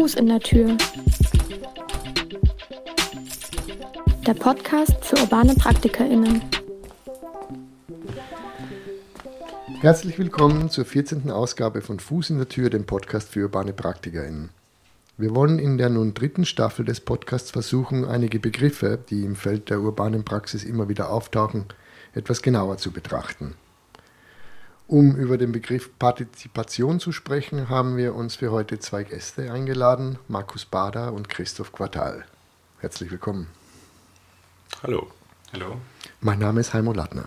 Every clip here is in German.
Fuß in der Tür. Der Podcast für urbane PraktikerInnen. Herzlich willkommen zur 14. Ausgabe von Fuß in der Tür, dem Podcast für urbane PraktikerInnen. Wir wollen in der nun dritten Staffel des Podcasts versuchen, einige Begriffe, die im Feld der urbanen Praxis immer wieder auftauchen, etwas genauer zu betrachten. Um über den Begriff Partizipation zu sprechen, haben wir uns für heute zwei Gäste eingeladen, Markus Bader und Christoph Quartal. Herzlich willkommen. Hallo. Hallo. Mein Name ist Heimo Lattner.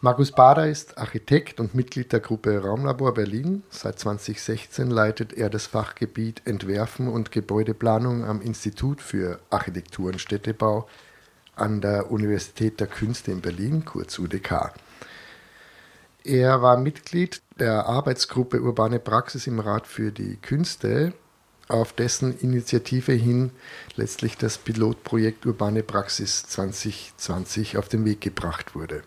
Markus Bader ist Architekt und Mitglied der Gruppe Raumlabor Berlin. Seit 2016 leitet er das Fachgebiet Entwerfen und Gebäudeplanung am Institut für Architektur und Städtebau an der Universität der Künste in Berlin, kurz UDK. Er war Mitglied der Arbeitsgruppe Urbane Praxis im Rat für die Künste, auf dessen Initiative hin letztlich das Pilotprojekt Urbane Praxis 2020 auf den Weg gebracht wurde.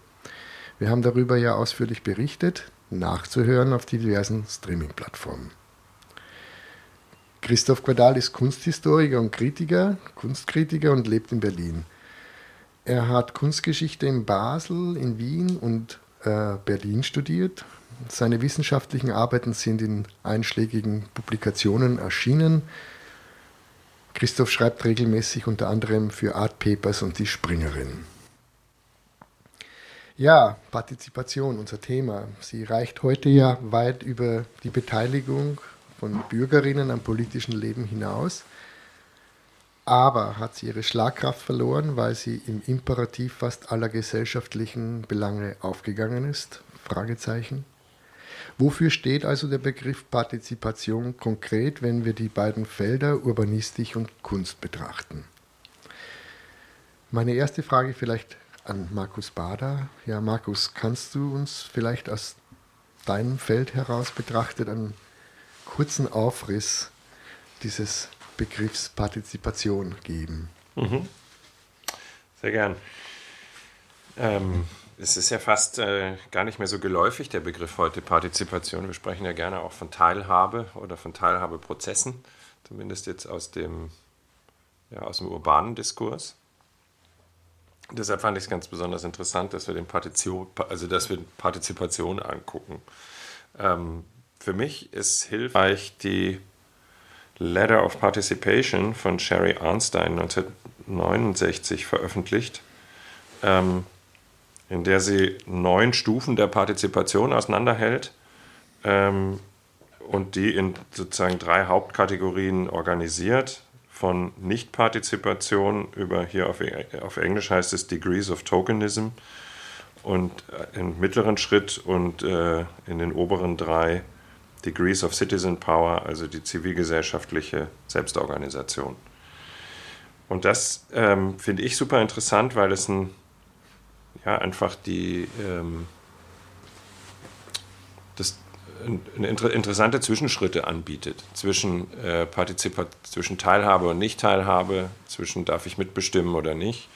Wir haben darüber ja ausführlich berichtet, nachzuhören auf diversen Streaming-Plattformen. Christoph Quadal ist Kunsthistoriker und Kritiker, Kunstkritiker und lebt in Berlin. Er hat Kunstgeschichte in Basel, in Wien und Berlin studiert. Seine wissenschaftlichen Arbeiten sind in einschlägigen Publikationen erschienen. Christoph schreibt regelmäßig unter anderem für Art Papers und die Springerin. Ja, Partizipation, unser Thema. Sie reicht heute ja weit über die Beteiligung von Bürgerinnen am politischen Leben hinaus. Aber hat sie ihre Schlagkraft verloren, weil sie im Imperativ fast aller gesellschaftlichen Belange aufgegangen ist? Fragezeichen. Wofür steht also der Begriff Partizipation konkret, wenn wir die beiden Felder Urbanistik und Kunst betrachten? Meine erste Frage vielleicht an Markus Bader. Ja, Markus, kannst du uns vielleicht aus deinem Feld heraus betrachtet einen kurzen Aufriss dieses Begriffs Partizipation geben. Mhm. Sehr gern. Ähm, es ist ja fast äh, gar nicht mehr so geläufig, der Begriff heute Partizipation. Wir sprechen ja gerne auch von Teilhabe oder von Teilhabeprozessen, zumindest jetzt aus dem, ja, aus dem urbanen Diskurs. Deshalb fand ich es ganz besonders interessant, dass wir, den also dass wir Partizipation angucken. Ähm, für mich ist hilfreich die Letter of Participation von Sherry Arnstein 1969 veröffentlicht, ähm, in der sie neun Stufen der Partizipation auseinanderhält ähm, und die in sozusagen drei Hauptkategorien organisiert. Von Nichtpartizipation über hier auf, auf Englisch heißt es Degrees of Tokenism und äh, im mittleren Schritt und äh, in den oberen drei Degrees of Citizen Power, also die zivilgesellschaftliche Selbstorganisation. Und das ähm, finde ich super interessant, weil es ein, ja, einfach die, ähm, das, inter interessante Zwischenschritte anbietet zwischen, äh, zwischen Teilhabe und Nicht-Teilhabe, zwischen darf ich mitbestimmen oder nicht.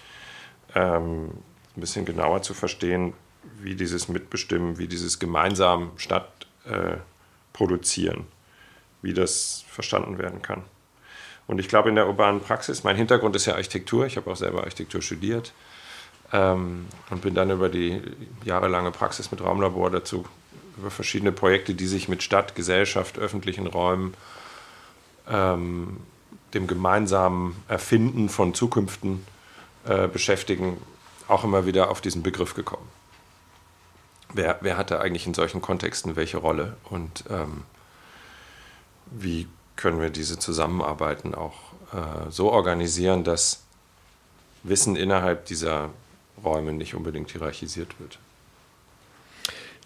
Ähm, ein bisschen genauer zu verstehen, wie dieses Mitbestimmen, wie dieses gemeinsam statt äh, produzieren, wie das verstanden werden kann. Und ich glaube, in der urbanen Praxis, mein Hintergrund ist ja Architektur, ich habe auch selber Architektur studiert ähm, und bin dann über die jahrelange Praxis mit Raumlabor dazu, über verschiedene Projekte, die sich mit Stadt, Gesellschaft, öffentlichen Räumen, ähm, dem gemeinsamen Erfinden von Zukünften äh, beschäftigen, auch immer wieder auf diesen Begriff gekommen wer, wer hatte eigentlich in solchen Kontexten welche Rolle und ähm, wie können wir diese Zusammenarbeiten auch äh, so organisieren, dass Wissen innerhalb dieser Räume nicht unbedingt hierarchisiert wird.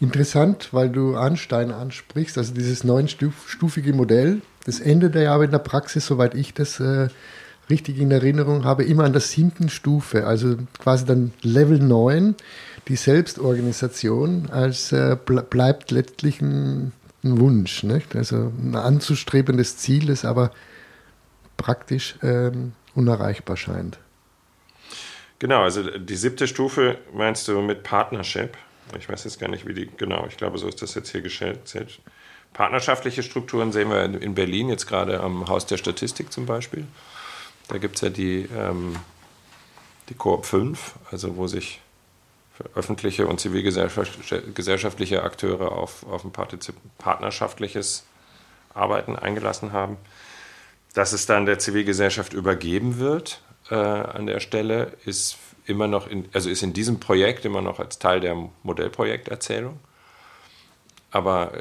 Interessant, weil du Arnstein ansprichst, also dieses neunstufige Modell, das endet ja aber in der Praxis, soweit ich das äh, richtig in Erinnerung habe, immer an der siebten Stufe, also quasi dann Level 9 die Selbstorganisation als äh, bleibt letztlich ein, ein Wunsch, nicht? also ein anzustrebendes Ziel, das aber praktisch ähm, unerreichbar scheint. Genau, also die siebte Stufe meinst du mit Partnership? Ich weiß jetzt gar nicht, wie die, genau, ich glaube, so ist das jetzt hier gestellt. partnerschaftliche Strukturen sehen wir in Berlin jetzt gerade am Haus der Statistik zum Beispiel. Da gibt es ja die, ähm, die Koop 5, also wo sich öffentliche und zivilgesellschaftliche Akteure auf, auf ein partnerschaftliches Arbeiten eingelassen haben. Dass es dann der Zivilgesellschaft übergeben wird äh, an der Stelle, ist immer noch in, also ist in diesem Projekt immer noch als Teil der Modellprojekterzählung. Aber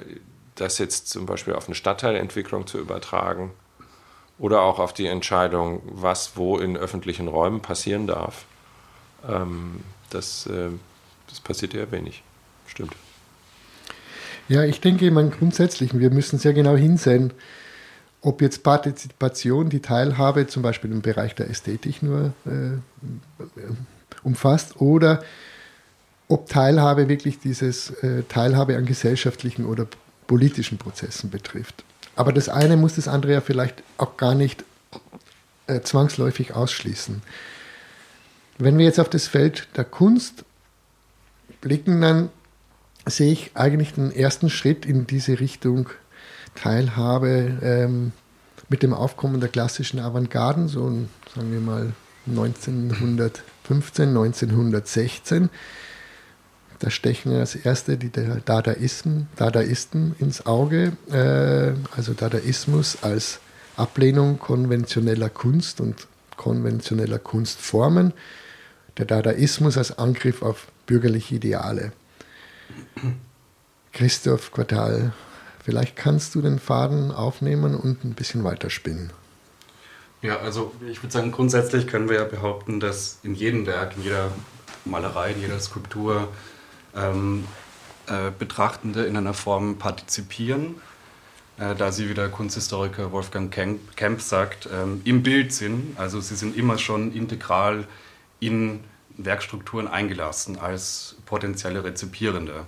das jetzt zum Beispiel auf eine Stadtteilentwicklung zu übertragen oder auch auf die Entscheidung, was wo in öffentlichen Räumen passieren darf, ähm, das, äh, das passiert eher wenig. Stimmt. Ja, ich denke, man grundsätzlich, wir müssen sehr genau hinsehen, ob jetzt Partizipation, die Teilhabe zum Beispiel im Bereich der Ästhetik nur äh, umfasst oder ob Teilhabe wirklich dieses äh, Teilhabe an gesellschaftlichen oder politischen Prozessen betrifft. Aber das eine muss das andere ja vielleicht auch gar nicht äh, zwangsläufig ausschließen. Wenn wir jetzt auf das Feld der Kunst blicken, dann sehe ich eigentlich den ersten Schritt in diese Richtung Teilhabe ähm, mit dem Aufkommen der klassischen Avantgarden, so sagen wir mal 1915, 1916. Da stechen als erste die Dadaisten, Dadaisten ins Auge, äh, also Dadaismus als Ablehnung konventioneller Kunst und konventioneller Kunstformen, der Dadaismus als Angriff auf bürgerliche Ideale. Christoph Quartal, vielleicht kannst du den Faden aufnehmen und ein bisschen weiterspinnen. Ja, also ich würde sagen, grundsätzlich können wir ja behaupten, dass in jedem Werk, in jeder Malerei, in jeder Skulptur ähm, äh, Betrachtende in einer Form partizipieren, äh, da sie, wie der Kunsthistoriker Wolfgang Kemp sagt, ähm, im Bild sind. Also sie sind immer schon integral in Werkstrukturen eingelassen als potenzielle Rezipierende.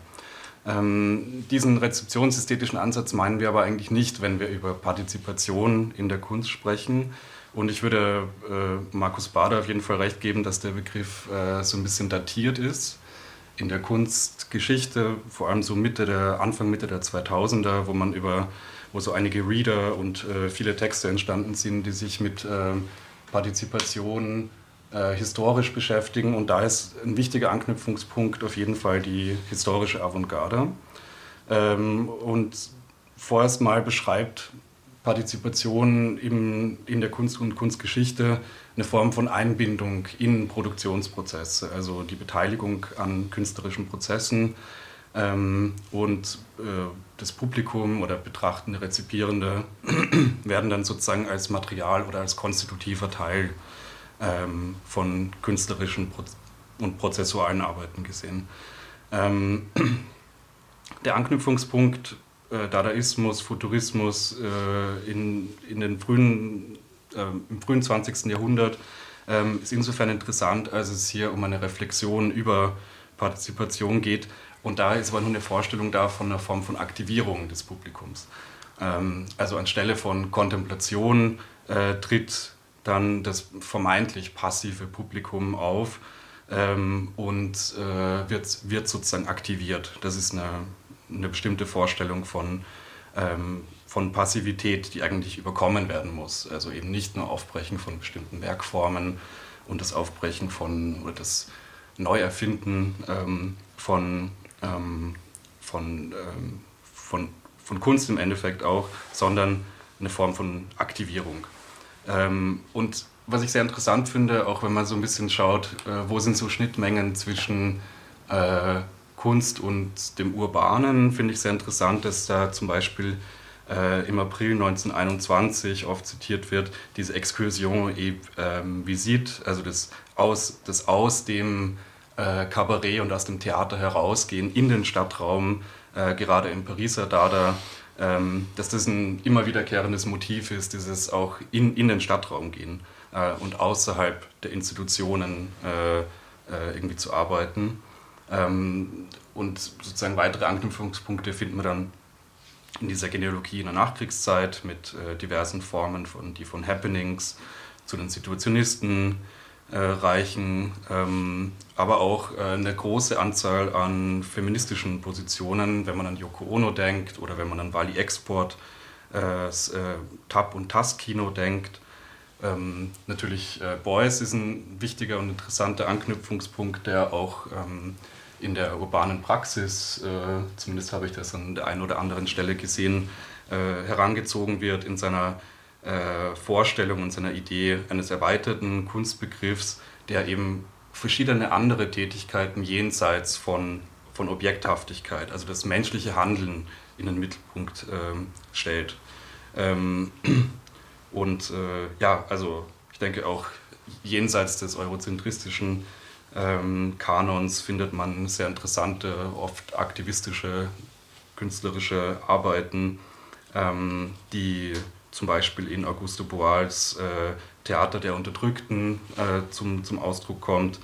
Ähm, diesen rezeptionsästhetischen Ansatz meinen wir aber eigentlich nicht, wenn wir über Partizipation in der Kunst sprechen. Und ich würde äh, Markus Bader auf jeden Fall recht geben, dass der Begriff äh, so ein bisschen datiert ist. In der Kunstgeschichte, vor allem so Mitte der, Anfang Mitte der 2000er, wo man über, wo so einige Reader und äh, viele Texte entstanden sind, die sich mit äh, Partizipation äh, historisch beschäftigen. Und da ist ein wichtiger Anknüpfungspunkt auf jeden Fall die historische Avantgarde. Ähm, und vorerst mal beschreibt Partizipation im, in der Kunst und Kunstgeschichte eine Form von Einbindung in Produktionsprozesse, also die Beteiligung an künstlerischen Prozessen ähm, und äh, das Publikum oder betrachtende Rezipierende werden dann sozusagen als Material oder als konstitutiver Teil ähm, von künstlerischen und prozessualen Arbeiten gesehen. Ähm, der Anknüpfungspunkt äh, Dadaismus, Futurismus äh, in, in den frühen, äh, im frühen 20. Jahrhundert ähm, ist insofern interessant, als es hier um eine Reflexion über Partizipation geht. Und da ist aber nur eine Vorstellung da von einer Form von Aktivierung des Publikums. Ähm, also anstelle von Kontemplation äh, tritt dann das vermeintlich passive Publikum auf ähm, und äh, wird, wird sozusagen aktiviert. Das ist eine, eine bestimmte Vorstellung von, ähm, von Passivität, die eigentlich überkommen werden muss. Also eben nicht nur Aufbrechen von bestimmten Werkformen und das Aufbrechen von oder das Neuerfinden ähm, von, ähm, von, ähm, von, von Kunst im Endeffekt auch, sondern eine Form von Aktivierung. Ähm, und was ich sehr interessant finde, auch wenn man so ein bisschen schaut, äh, wo sind so Schnittmengen zwischen äh, Kunst und dem Urbanen, finde ich sehr interessant, dass da zum Beispiel äh, im April 1921 oft zitiert wird, diese Excursion et ähm, Visite, also das aus, das aus dem äh, Kabarett und aus dem Theater herausgehen in den Stadtraum, äh, gerade im Pariser Dada ähm, dass das ein immer wiederkehrendes Motiv ist, dieses auch in, in den Stadtraum gehen äh, und außerhalb der Institutionen äh, äh, irgendwie zu arbeiten. Ähm, und sozusagen weitere Anknüpfungspunkte finden wir dann in dieser Genealogie in der Nachkriegszeit mit äh, diversen Formen von, die von Happenings zu den Situationisten äh, reichen, ähm, aber auch äh, eine große Anzahl an feministischen Positionen, wenn man an Yoko Ono denkt oder wenn man an Wally Export, äh, äh Tab- und Tas-Kino denkt. Ähm, natürlich äh, Beuys ist ein wichtiger und interessanter Anknüpfungspunkt, der auch ähm, in der urbanen Praxis, äh, zumindest habe ich das an der einen oder anderen Stelle gesehen, äh, herangezogen wird in seiner äh, Vorstellung und seiner Idee eines erweiterten Kunstbegriffs, der eben verschiedene andere Tätigkeiten jenseits von, von Objekthaftigkeit, also das menschliche Handeln in den Mittelpunkt ähm, stellt. Ähm, und äh, ja, also ich denke auch jenseits des eurozentristischen ähm, Kanons findet man sehr interessante, oft aktivistische, künstlerische Arbeiten, ähm, die zum Beispiel in Augusto Boals äh, Theater der Unterdrückten äh, zum, zum Ausdruck kommt.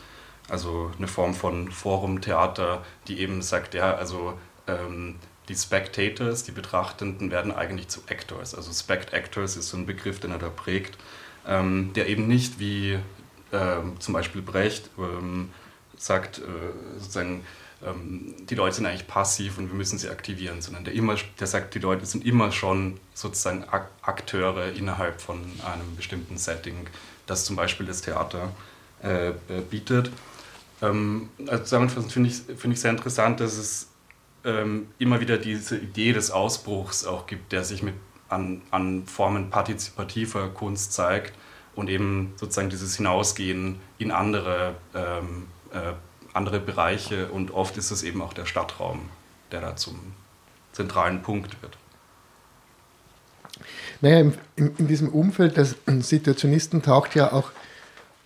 Also eine Form von Forumtheater, die eben sagt, ja, also ähm, die Spectators, die Betrachtenden, werden eigentlich zu Actors. Also Spect Actors ist so ein Begriff, den er da prägt, ähm, der eben nicht wie ähm, zum Beispiel Brecht ähm, sagt, äh, sozusagen, ähm, die Leute sind eigentlich passiv und wir müssen sie aktivieren, sondern der, immer, der sagt, die Leute sind immer schon sozusagen Akteure innerhalb von einem bestimmten Setting, das zum Beispiel das Theater äh, äh bietet. Ähm, also zusammenfassend finde ich, find ich sehr interessant, dass es ähm, immer wieder diese Idee des Ausbruchs auch gibt, der sich mit an, an Formen partizipativer Kunst zeigt und eben sozusagen dieses Hinausgehen in andere ähm, äh, andere Bereiche und oft ist es eben auch der Stadtraum, der da zum zentralen Punkt wird. Naja, in, in, in diesem Umfeld des Situationisten taucht ja auch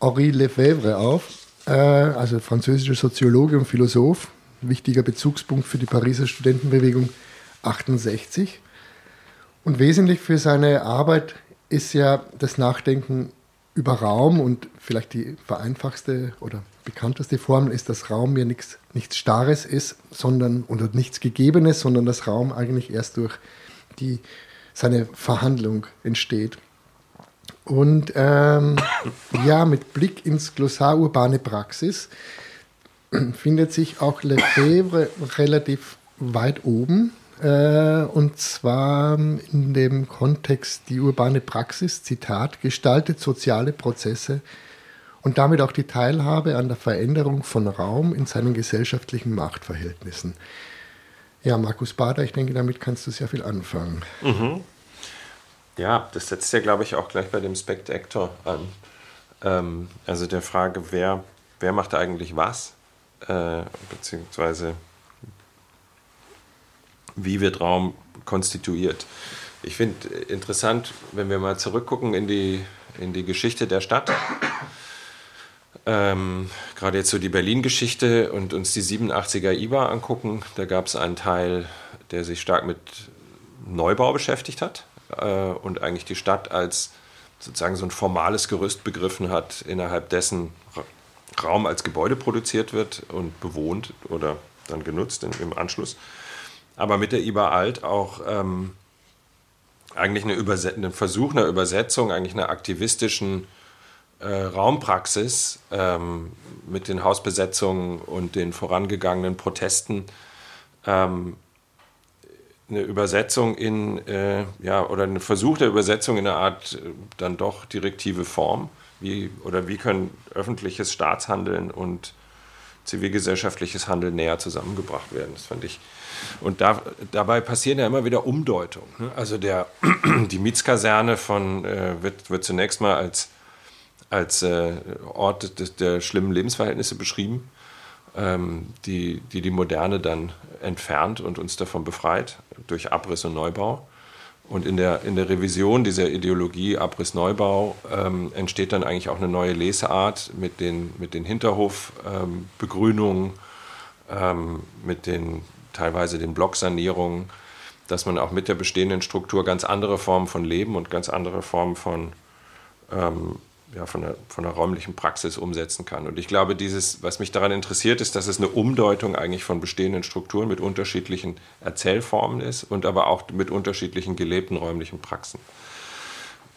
Henri Lefebvre auf, äh, also französischer Soziologe und Philosoph, wichtiger Bezugspunkt für die Pariser Studentenbewegung 68. Und wesentlich für seine Arbeit ist ja das Nachdenken über Raum und vielleicht die vereinfachste oder bekannteste Formel ist, dass Raum ja nichts, nichts Starres ist, sondern oder nichts Gegebenes, sondern dass Raum eigentlich erst durch die, seine Verhandlung entsteht. Und ähm, ja, mit Blick ins Glossar urbane Praxis findet sich auch Lefebvre relativ weit oben. Äh, und zwar in dem Kontext die urbane Praxis, Zitat, gestaltet soziale Prozesse und damit auch die Teilhabe an der Veränderung von Raum in seinen gesellschaftlichen Machtverhältnissen. Ja, Markus Bader, ich denke, damit kannst du sehr viel anfangen. Mhm. Ja, das setzt ja, glaube ich, auch gleich bei dem Spectator an. Ähm, also der Frage, wer, wer macht eigentlich was, äh, beziehungsweise wie wird Raum konstituiert. Ich finde interessant, wenn wir mal zurückgucken in die, in die Geschichte der Stadt ähm, gerade jetzt so die Berlin-Geschichte und uns die 87er IBA angucken, da gab es einen Teil, der sich stark mit Neubau beschäftigt hat äh, und eigentlich die Stadt als sozusagen so ein formales Gerüst begriffen hat, innerhalb dessen Raum als Gebäude produziert wird und bewohnt oder dann genutzt im Anschluss. Aber mit der IBA Alt auch ähm, eigentlich eine, einen Versuch einer Übersetzung, eigentlich einer aktivistischen äh, Raumpraxis ähm, mit den Hausbesetzungen und den vorangegangenen Protesten ähm, eine Übersetzung in, äh, ja, oder ein Versuch der Übersetzung in eine Art äh, dann doch direktive Form. Wie, oder wie können öffentliches Staatshandeln und zivilgesellschaftliches Handeln näher zusammengebracht werden? Das fand ich. Und da, dabei passieren ja immer wieder Umdeutungen. Ne? Also der, die Mietskaserne von, äh, wird, wird zunächst mal als als äh, Ort des, der schlimmen Lebensverhältnisse beschrieben, ähm, die, die die Moderne dann entfernt und uns davon befreit durch Abriss und Neubau. Und in der, in der Revision dieser Ideologie Abriss-Neubau ähm, entsteht dann eigentlich auch eine neue Lesart mit den, mit den Hinterhofbegrünungen, ähm, mit den teilweise den Blocksanierungen, dass man auch mit der bestehenden Struktur ganz andere Formen von Leben und ganz andere Formen von ähm, ja, von, der, von der räumlichen Praxis umsetzen kann. Und ich glaube, dieses, was mich daran interessiert, ist, dass es eine Umdeutung eigentlich von bestehenden Strukturen mit unterschiedlichen Erzählformen ist und aber auch mit unterschiedlichen gelebten räumlichen Praxen.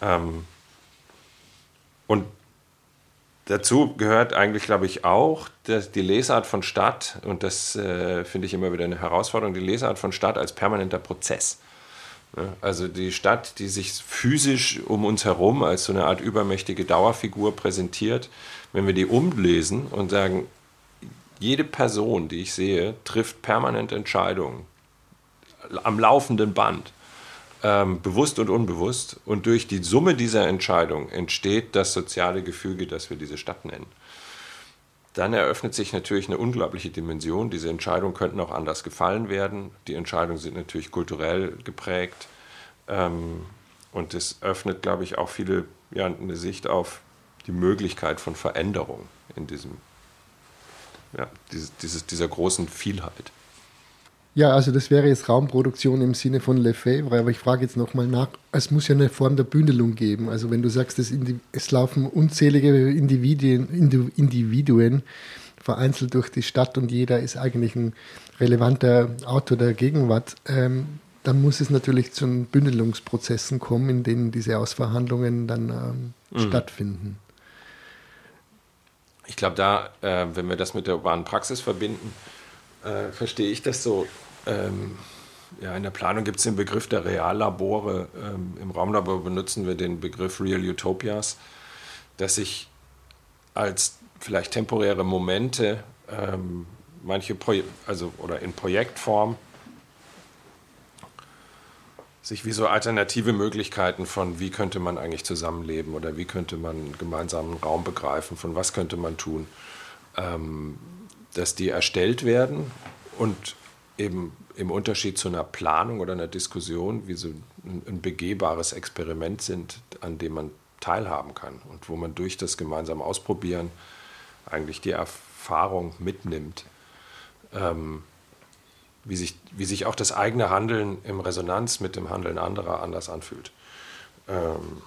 Ähm, und dazu gehört eigentlich, glaube ich, auch dass die Lesart von Stadt, und das äh, finde ich immer wieder eine Herausforderung, die Lesart von Stadt als permanenter Prozess. Also die Stadt, die sich physisch um uns herum als so eine Art übermächtige Dauerfigur präsentiert, wenn wir die umlesen und sagen, jede Person, die ich sehe, trifft permanent Entscheidungen am laufenden Band, ähm, bewusst und unbewusst. Und durch die Summe dieser Entscheidungen entsteht das soziale Gefüge, das wir diese Stadt nennen. Dann eröffnet sich natürlich eine unglaubliche Dimension. Diese Entscheidungen könnten auch anders gefallen werden. Die Entscheidungen sind natürlich kulturell geprägt. Ähm, und es öffnet, glaube ich, auch viele ja, eine Sicht auf die Möglichkeit von Veränderung in diesem, ja, dieses, dieser großen Vielheit. Ja, also das wäre jetzt Raumproduktion im Sinne von Lefebvre, aber ich frage jetzt nochmal nach, es muss ja eine Form der Bündelung geben. Also wenn du sagst, es, es laufen unzählige Individuen, Individuen vereinzelt durch die Stadt und jeder ist eigentlich ein relevanter Autor der Gegenwart, ähm, dann muss es natürlich zu Bündelungsprozessen kommen, in denen diese Ausverhandlungen dann ähm, mhm. stattfinden. Ich glaube, da, äh, wenn wir das mit der urbanen Praxis verbinden, äh, verstehe ich das so. Ähm, ja, in der Planung gibt es den Begriff der Reallabore. Ähm, Im Raumlabor benutzen wir den Begriff Real Utopias, dass sich als vielleicht temporäre Momente ähm, manche Proje also oder in Projektform sich wie so alternative Möglichkeiten von wie könnte man eigentlich zusammenleben oder wie könnte man gemeinsamen Raum begreifen, von was könnte man tun, ähm, dass die erstellt werden und eben im Unterschied zu einer Planung oder einer Diskussion wie so ein, begehbares Experiment sind, an dem man teilhaben kann und wo man durch das gemeinsame Ausprobieren eigentlich die Erfahrung mitnimmt, ähm, wie, sich, wie sich auch das eigene Handeln im Resonanz mit dem Handeln anderer anders anfühlt. Ähm,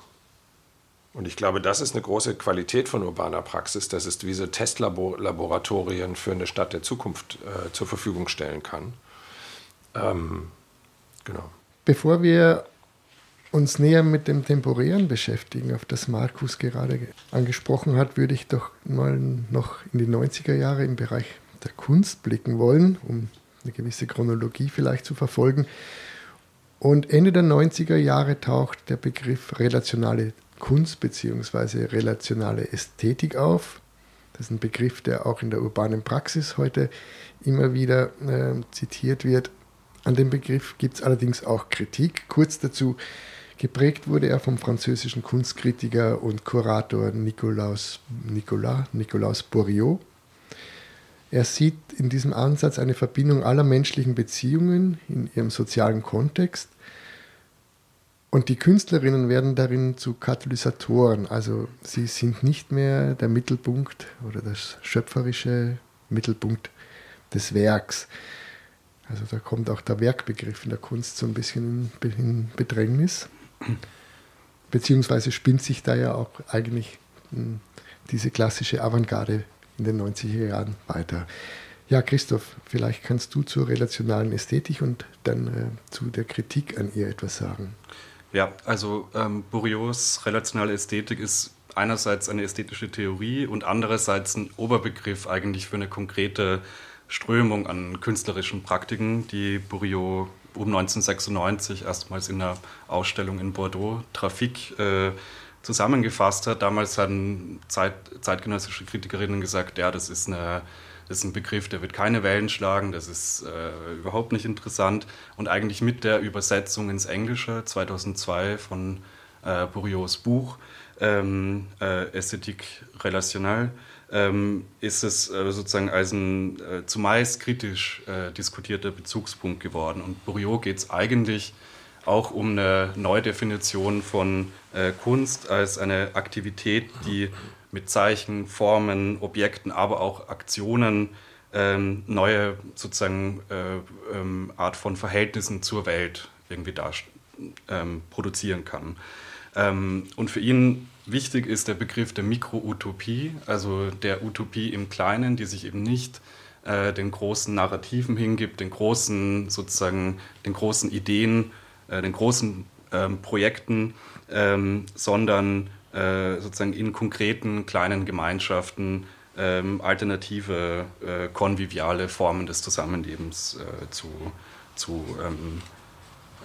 und ich glaube, das ist eine große Qualität von urbaner Praxis, dass es diese Testlaboratorien für eine Stadt der Zukunft äh, zur Verfügung stellen kann. Ähm, genau. Bevor wir uns näher mit dem Temporären beschäftigen, auf das Markus gerade angesprochen hat, würde ich doch mal noch in die 90er Jahre im Bereich der Kunst blicken wollen, um eine gewisse Chronologie vielleicht zu verfolgen. Und Ende der 90er Jahre taucht der Begriff relationale Kunst bzw. relationale Ästhetik auf. Das ist ein Begriff, der auch in der urbanen Praxis heute immer wieder äh, zitiert wird. An dem Begriff gibt es allerdings auch Kritik. Kurz dazu, geprägt wurde er vom französischen Kunstkritiker und Kurator Nikolaus, Nicolas, Nikolaus Bourriot. Er sieht in diesem Ansatz eine Verbindung aller menschlichen Beziehungen in ihrem sozialen Kontext und die Künstlerinnen werden darin zu Katalysatoren. Also sie sind nicht mehr der Mittelpunkt oder das schöpferische Mittelpunkt des Werks. Also da kommt auch der Werkbegriff in der Kunst so ein bisschen in Bedrängnis. Beziehungsweise spinnt sich da ja auch eigentlich hm, diese klassische Avantgarde in den 90er Jahren weiter. Ja, Christoph, vielleicht kannst du zur relationalen Ästhetik und dann äh, zu der Kritik an ihr etwas sagen. Ja, also ähm, Bourriots relationale Ästhetik ist einerseits eine ästhetische Theorie und andererseits ein Oberbegriff eigentlich für eine konkrete Strömung an künstlerischen Praktiken, die Bourriot um 1996 erstmals in einer Ausstellung in Bordeaux, Trafik, äh, zusammengefasst hat. Damals hatten Zeit, zeitgenössische Kritikerinnen gesagt, ja, das ist eine das ist ein Begriff, der wird keine Wellen schlagen, das ist äh, überhaupt nicht interessant. Und eigentlich mit der Übersetzung ins Englische 2002 von äh, Bourriots Buch ähm, äh, Ästhetik relational ähm, ist es äh, sozusagen als ein äh, zumeist kritisch äh, diskutierter Bezugspunkt geworden. Und Bourriot geht es eigentlich auch um eine Neudefinition von äh, Kunst als eine Aktivität, die mit Zeichen, Formen, Objekten, aber auch Aktionen ähm, neue sozusagen äh, ähm, Art von Verhältnissen zur Welt irgendwie da ähm, produzieren kann. Ähm, und für ihn wichtig ist der Begriff der Mikroutopie, also der Utopie im Kleinen, die sich eben nicht äh, den großen Narrativen hingibt, den großen sozusagen den großen Ideen, äh, den großen ähm, Projekten, ähm, sondern äh, sozusagen in konkreten kleinen Gemeinschaften ähm, alternative, äh, konviviale Formen des Zusammenlebens äh, zu, zu, ähm,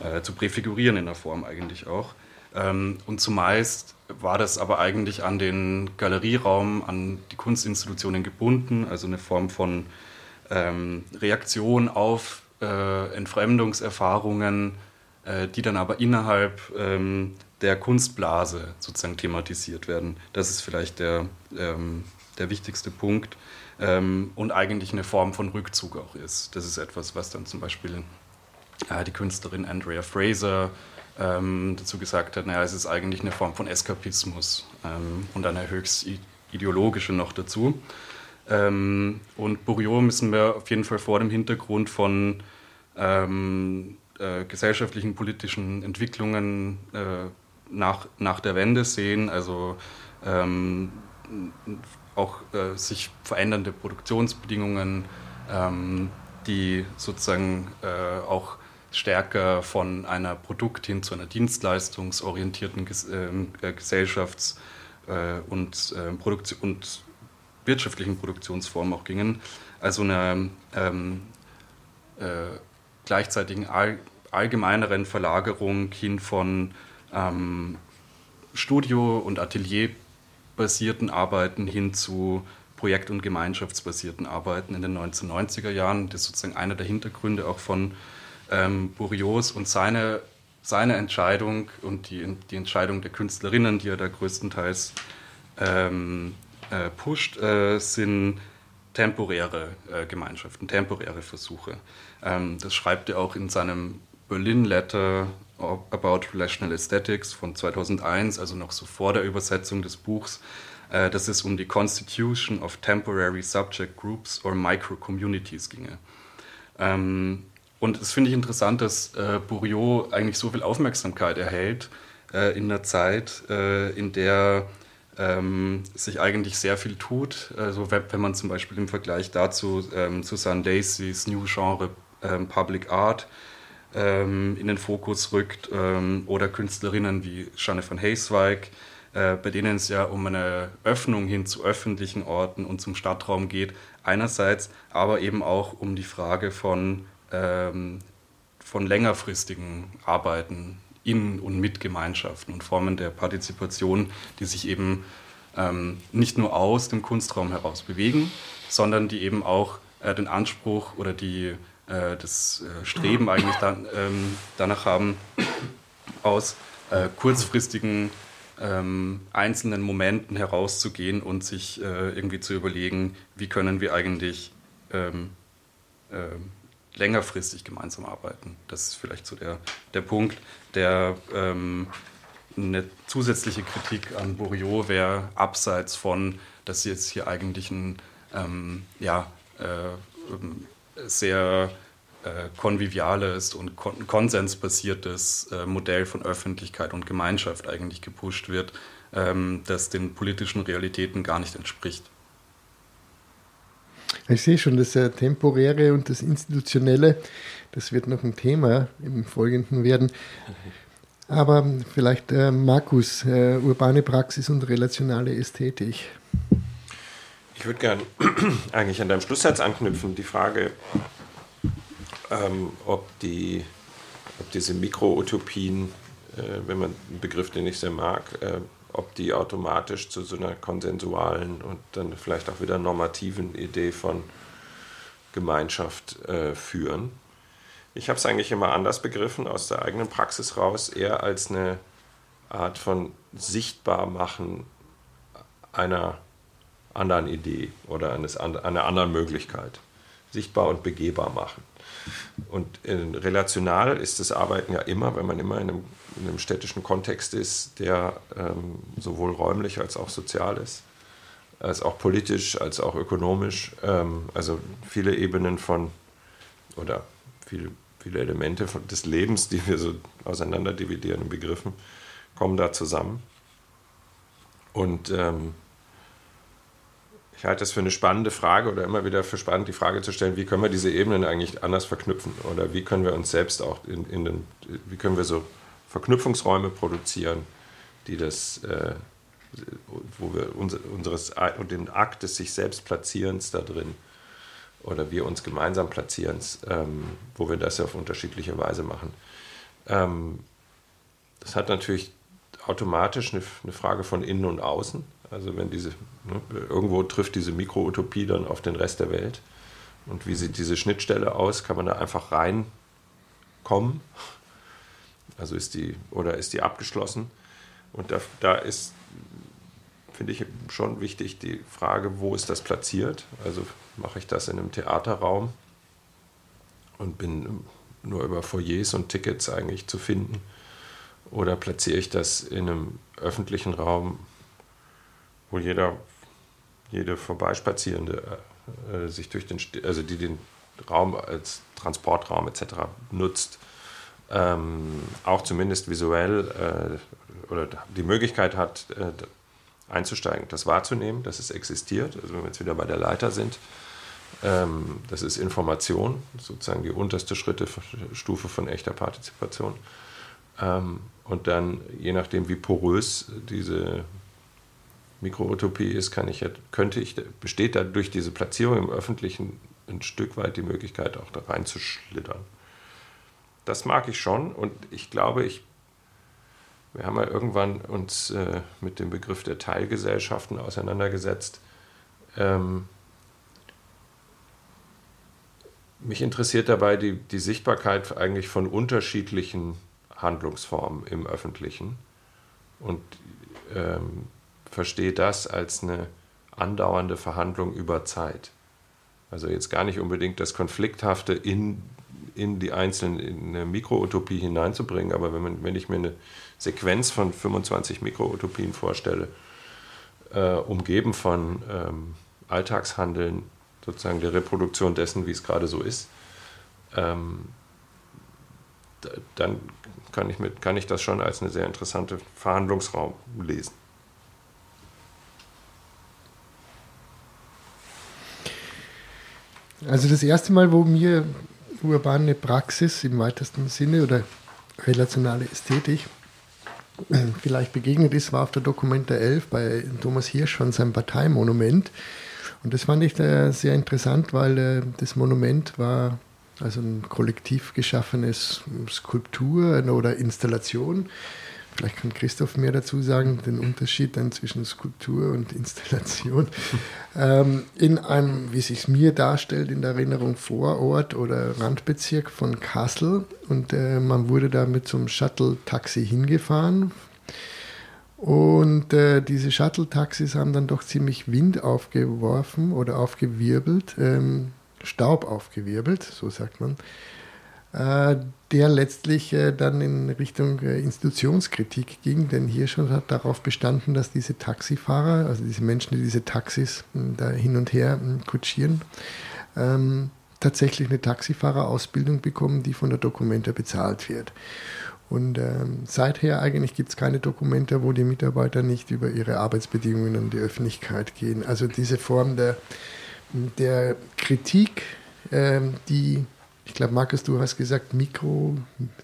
äh, zu präfigurieren in der Form eigentlich auch. Ähm, und zumeist war das aber eigentlich an den Galerieraum, an die Kunstinstitutionen gebunden, also eine Form von ähm, Reaktion auf äh, Entfremdungserfahrungen, die dann aber innerhalb ähm, der Kunstblase sozusagen thematisiert werden. Das ist vielleicht der, ähm, der wichtigste Punkt ähm, und eigentlich eine Form von Rückzug auch ist. Das ist etwas, was dann zum Beispiel äh, die Künstlerin Andrea Fraser ähm, dazu gesagt hat, naja, es ist eigentlich eine Form von Eskapismus ähm, und eine höchst ideologische noch dazu. Ähm, und Bourriot müssen wir auf jeden Fall vor dem Hintergrund von ähm, äh, gesellschaftlichen, politischen Entwicklungen äh, nach, nach der Wende sehen, also ähm, auch äh, sich verändernde Produktionsbedingungen, ähm, die sozusagen äh, auch stärker von einer Produkt- hin zu einer dienstleistungsorientierten Ges ähm, äh, Gesellschafts- äh, und, äh, Produktion und wirtschaftlichen Produktionsform auch gingen. Also eine ähm, äh, gleichzeitigen all, allgemeineren Verlagerung hin von ähm, Studio- und Atelierbasierten Arbeiten hin zu Projekt- und gemeinschaftsbasierten Arbeiten in den 1990er Jahren. Das ist sozusagen einer der Hintergründe auch von ähm, Burios und seine, seine Entscheidung und die, die Entscheidung der Künstlerinnen, die er da größtenteils ähm, äh, pusht, äh, sind temporäre äh, Gemeinschaften, temporäre Versuche. Ähm, das schreibt er auch in seinem Berlin Letter About Relational Aesthetics von 2001, also noch so vor der Übersetzung des Buchs, äh, dass es um die Constitution of Temporary Subject Groups or Micro-Communities ginge. Ähm, und es finde ich interessant, dass äh, Bourriot eigentlich so viel Aufmerksamkeit erhält äh, in einer Zeit, äh, in der ähm, sich eigentlich sehr viel tut. Also wenn, man zum Beispiel im Vergleich dazu ähm, Susan Dacys New Genre ähm, Public Art ähm, in den Fokus rückt ähm, oder Künstlerinnen wie Jeanne van Heeswijk, äh, bei denen es ja um eine Öffnung hin zu öffentlichen Orten und zum Stadtraum geht, einerseits, aber eben auch um die Frage von ähm, von längerfristigen Arbeiten in und mit Gemeinschaften und Formen der Partizipation, die sich eben ähm, nicht nur aus dem Kunstraum heraus bewegen, sondern die eben auch äh, den Anspruch oder die, das äh, Streben eigentlich dann, ähm, danach haben, aus äh, kurzfristigen ähm, einzelnen Momenten herauszugehen und sich äh, irgendwie zu überlegen, wie können wir eigentlich ähm, längerfristig gemeinsam arbeiten. Das ist vielleicht so der, der Punkt, der ähm, eine zusätzliche Kritik an Bourriot wäre, abseits von, dass jetzt hier eigentlich ein ähm, ja, äh, sehr äh, konviviales und kon konsensbasiertes äh, Modell von Öffentlichkeit und Gemeinschaft eigentlich gepusht wird, ähm, das den politischen Realitäten gar nicht entspricht. Ich sehe schon, das Temporäre und das Institutionelle, das wird noch ein Thema im Folgenden werden. Aber vielleicht äh, Markus, äh, urbane Praxis und relationale Ästhetik. Ich würde gerne eigentlich an deinem Schlusssatz anknüpfen, die Frage, ähm, ob, die, ob diese Mikroutopien, äh, wenn man einen Begriff, den ich sehr mag, äh, ob die automatisch zu so einer konsensualen und dann vielleicht auch wieder normativen Idee von Gemeinschaft äh, führen. Ich habe es eigentlich immer anders begriffen, aus der eigenen Praxis raus, eher als eine Art von Sichtbarmachen einer anderen Idee oder eines, einer anderen Möglichkeit. Sichtbar und begehbar machen. Und relational ist das Arbeiten ja immer, wenn man immer in einem, in einem städtischen Kontext ist, der ähm, sowohl räumlich als auch sozial ist, als auch politisch, als auch ökonomisch. Ähm, also viele Ebenen von oder viele, viele Elemente von, des Lebens, die wir so auseinander dividieren in Begriffen, kommen da zusammen. Und ähm, ich halte es für eine spannende Frage oder immer wieder für spannend, die Frage zu stellen, wie können wir diese Ebenen eigentlich anders verknüpfen oder wie können wir uns selbst auch in, in den, wie können wir so Verknüpfungsräume produzieren, die das, äh, wo wir unseres, den Akt des sich selbst Platzierens da drin oder wir uns gemeinsam platzieren, ähm, wo wir das auf unterschiedliche Weise machen. Ähm, das hat natürlich automatisch eine, eine, Frage von innen und außen. Also wenn diese, ne, irgendwo trifft diese Mikroutopie dann auf den Rest der Welt. Und wie sieht diese Schnittstelle aus? Kann man da einfach reinkommen? Also ist die, oder ist die abgeschlossen? Und da, da ist, finde ich schon wichtig die Frage, wo ist das platziert? Also mache ich das in einem Theaterraum und bin nur über Foyers und Tickets eigentlich zu finden? Oder platziere ich das in einem öffentlichen Raum, wo jeder, jede Vorbeispazierende äh, sich durch den, also die den Raum als Transportraum etc. nutzt, ähm, auch zumindest visuell äh, oder die Möglichkeit hat, äh, einzusteigen, das wahrzunehmen, dass es existiert. Also wenn wir jetzt wieder bei der Leiter sind, ähm, das ist Information, sozusagen die unterste Schritte, Stufe von echter Partizipation. Ähm, und dann, je nachdem, wie porös diese Mikroutopie ist, kann ich, könnte ich, besteht da durch diese Platzierung im Öffentlichen ein Stück weit die Möglichkeit, auch da reinzuschlittern. Das mag ich schon und ich glaube, ich, wir haben ja irgendwann uns äh, mit dem Begriff der Teilgesellschaften auseinandergesetzt. Ähm, mich interessiert dabei die, die Sichtbarkeit eigentlich von unterschiedlichen Handlungsformen im Öffentlichen und ähm, verstehe das als eine andauernde Verhandlung über Zeit. Also jetzt gar nicht unbedingt das Konflikthafte in, in die einzelnen in eine Mikroutopie hineinzubringen, aber wenn, man, wenn ich mir eine Sequenz von 25 Mikroutopien vorstelle, äh, umgeben von ähm, Alltagshandeln, sozusagen der Reproduktion dessen, wie es gerade so ist, ähm, dann kann ich, mit, kann ich das schon als einen sehr interessanten Verhandlungsraum lesen. Also das erste Mal, wo mir urbane Praxis im weitesten Sinne oder relationale Ästhetik vielleicht begegnet ist, war auf der Dokumenta 11 bei Thomas Hirsch von seinem Parteimonument. Und das fand ich sehr interessant, weil äh, das Monument war also ein kollektiv geschaffenes Skulptur oder Installation. Vielleicht kann Christoph mehr dazu sagen, den Unterschied dann zwischen Skulptur und Installation. ähm, in einem, wie sich mir darstellt, in der Erinnerung Vorort oder Randbezirk von Kassel. Und äh, man wurde da mit so einem Shuttle-Taxi hingefahren. Und äh, diese Shuttle-Taxis haben dann doch ziemlich Wind aufgeworfen oder aufgewirbelt. Ähm, Staub aufgewirbelt, so sagt man, äh, der letztlich äh, dann in Richtung äh, Institutionskritik ging, denn hier schon hat darauf bestanden, dass diese Taxifahrer, also diese Menschen, die diese Taxis da hin und her kutschieren, ähm, tatsächlich eine Taxifahrerausbildung bekommen, die von der Dokumenta bezahlt wird. Und ähm, seither eigentlich gibt es keine Dokumente, wo die Mitarbeiter nicht über ihre Arbeitsbedingungen an die Öffentlichkeit gehen. Also diese Form der der Kritik, ähm, die, glaube, Markus, du hast gesagt, Mikro,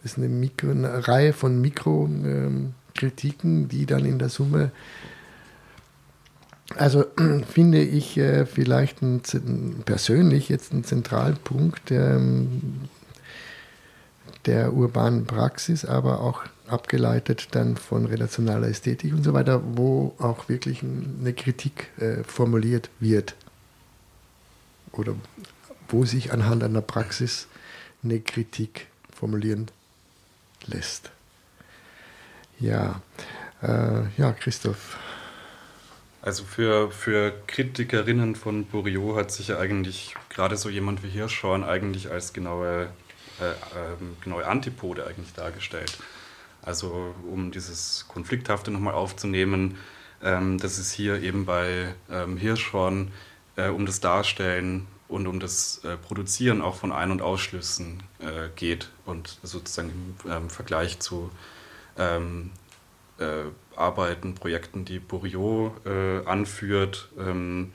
ist eine, Mikro, eine Reihe von Mikrokritiken, ähm, die dann in der Summe, also finde ich äh, vielleicht ein, persönlich jetzt ein Zentralpunkt ähm, der urbanen Praxis, aber auch abgeleitet dann von relationaler Ästhetik und so weiter, wo auch wirklich eine Kritik äh, formuliert wird. Oder wo sich anhand einer Praxis eine Kritik formulieren lässt. Ja, äh, ja, Christoph. Also für, für Kritikerinnen von Bourriot hat sich ja eigentlich gerade so jemand wie Hirschhorn eigentlich als genaue, äh, äh, genaue Antipode eigentlich dargestellt. Also um dieses Konflikthafte nochmal aufzunehmen, ähm, das ist hier eben bei ähm, Hirschhorn äh, um das Darstellen und um das äh, Produzieren auch von Ein- und Ausschlüssen äh, geht und sozusagen im ähm, Vergleich zu ähm, äh, Arbeiten, Projekten, die Bourriot äh, anführt, ähm,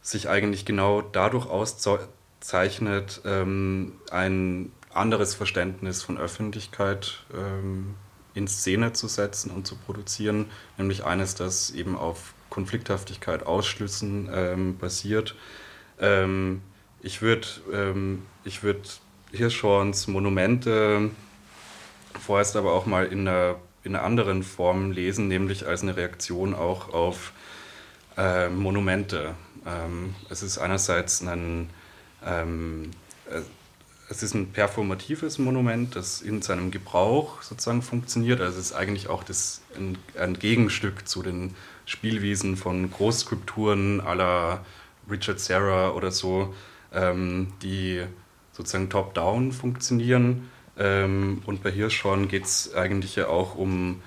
sich eigentlich genau dadurch auszeichnet, ähm, ein anderes Verständnis von Öffentlichkeit ähm, in Szene zu setzen und zu produzieren, nämlich eines, das eben auf Konflikthaftigkeit, Ausschlüssen ähm, basiert. Ähm, ich würde ähm, würd Hirschhorns Monumente vorerst aber auch mal in einer, in einer anderen Form lesen, nämlich als eine Reaktion auch auf äh, Monumente. Ähm, es ist einerseits ein, ähm, äh, es ist ein performatives Monument, das in seinem Gebrauch sozusagen funktioniert. Also es ist eigentlich auch das, ein, ein Gegenstück zu den Spielwiesen von Großskulpturen aller Richard Serra oder so, ähm, die sozusagen top-down funktionieren. Ähm, und bei Hirschhorn geht es eigentlich ja auch um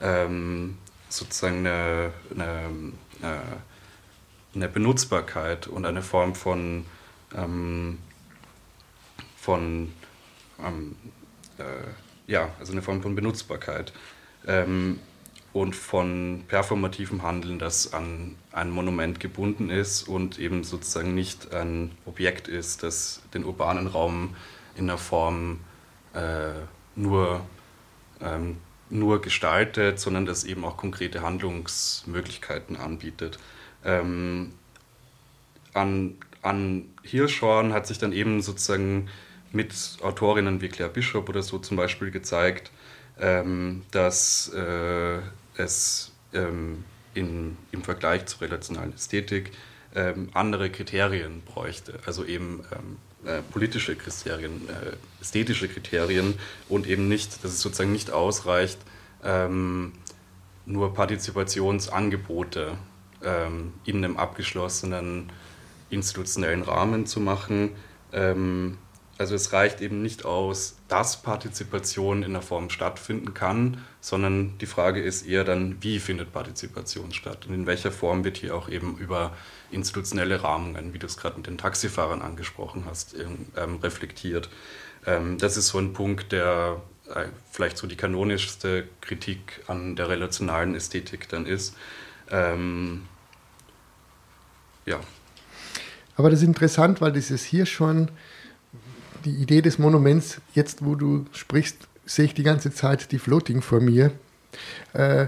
ähm, sozusagen eine, eine, eine, Benutzbarkeit und eine Form von, ähm, von ähm, äh, ja, also eine Form von Benutzbarkeit. Und von performativem Handeln, das an ein Monument gebunden ist und eben sozusagen nicht ein Objekt ist, das den urbanen Raum in einer Form äh, nur, ähm, nur gestaltet, sondern das eben auch konkrete Handlungsmöglichkeiten anbietet. Ähm, an, an Hirschhorn hat sich dann eben sozusagen mit Autorinnen wie Claire Bishop oder so zum Beispiel gezeigt, ähm, dass äh, es ähm, in, im Vergleich zur relationalen Ästhetik ähm, andere Kriterien bräuchte. Also eben ähm, äh, politische Kriterien, äh, ästhetische Kriterien und eben nicht, dass es sozusagen nicht ausreicht, ähm, nur Partizipationsangebote ähm, in einem abgeschlossenen institutionellen Rahmen zu machen, ähm, also es reicht eben nicht aus, dass Partizipation in der Form stattfinden kann, sondern die Frage ist eher dann, wie findet Partizipation statt und in welcher Form wird hier auch eben über institutionelle Rahmungen, wie du es gerade mit den Taxifahrern angesprochen hast, ähm, reflektiert. Ähm, das ist so ein Punkt, der äh, vielleicht so die kanonischste Kritik an der relationalen Ästhetik dann ist. Ähm, ja. Aber das ist interessant, weil dieses hier schon die Idee des Monuments, jetzt wo du sprichst, sehe ich die ganze Zeit die Floating vor mir. Äh,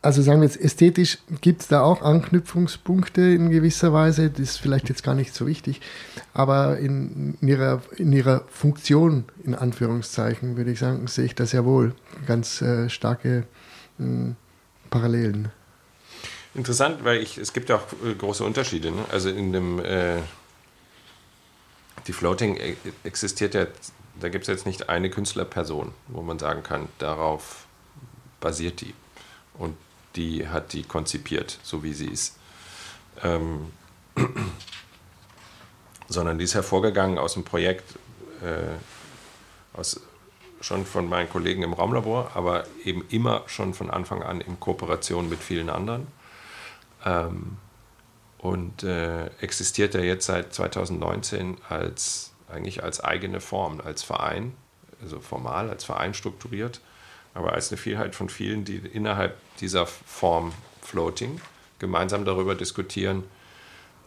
also sagen wir jetzt, ästhetisch gibt es da auch Anknüpfungspunkte in gewisser Weise, das ist vielleicht jetzt gar nicht so wichtig, aber in, in, ihrer, in ihrer Funktion, in Anführungszeichen, würde ich sagen, sehe ich das ja wohl ganz äh, starke äh, Parallelen. Interessant, weil ich, es gibt ja auch äh, große Unterschiede. Ne? Also in dem äh, die Floating e-, existiert ja, da gibt es jetzt nicht eine Künstlerperson, wo man sagen kann, darauf basiert die. Und die hat die konzipiert, so wie sie ist. Ähm, sondern die ist hervorgegangen aus dem Projekt, äh, aus, schon von meinen Kollegen im Raumlabor, aber eben immer schon von Anfang an in Kooperation mit vielen anderen. Ähm, und äh, existiert er jetzt seit 2019 als eigentlich als eigene Form, als Verein, also formal als Verein strukturiert, aber als eine Vielheit von vielen, die innerhalb dieser Form Floating gemeinsam darüber diskutieren,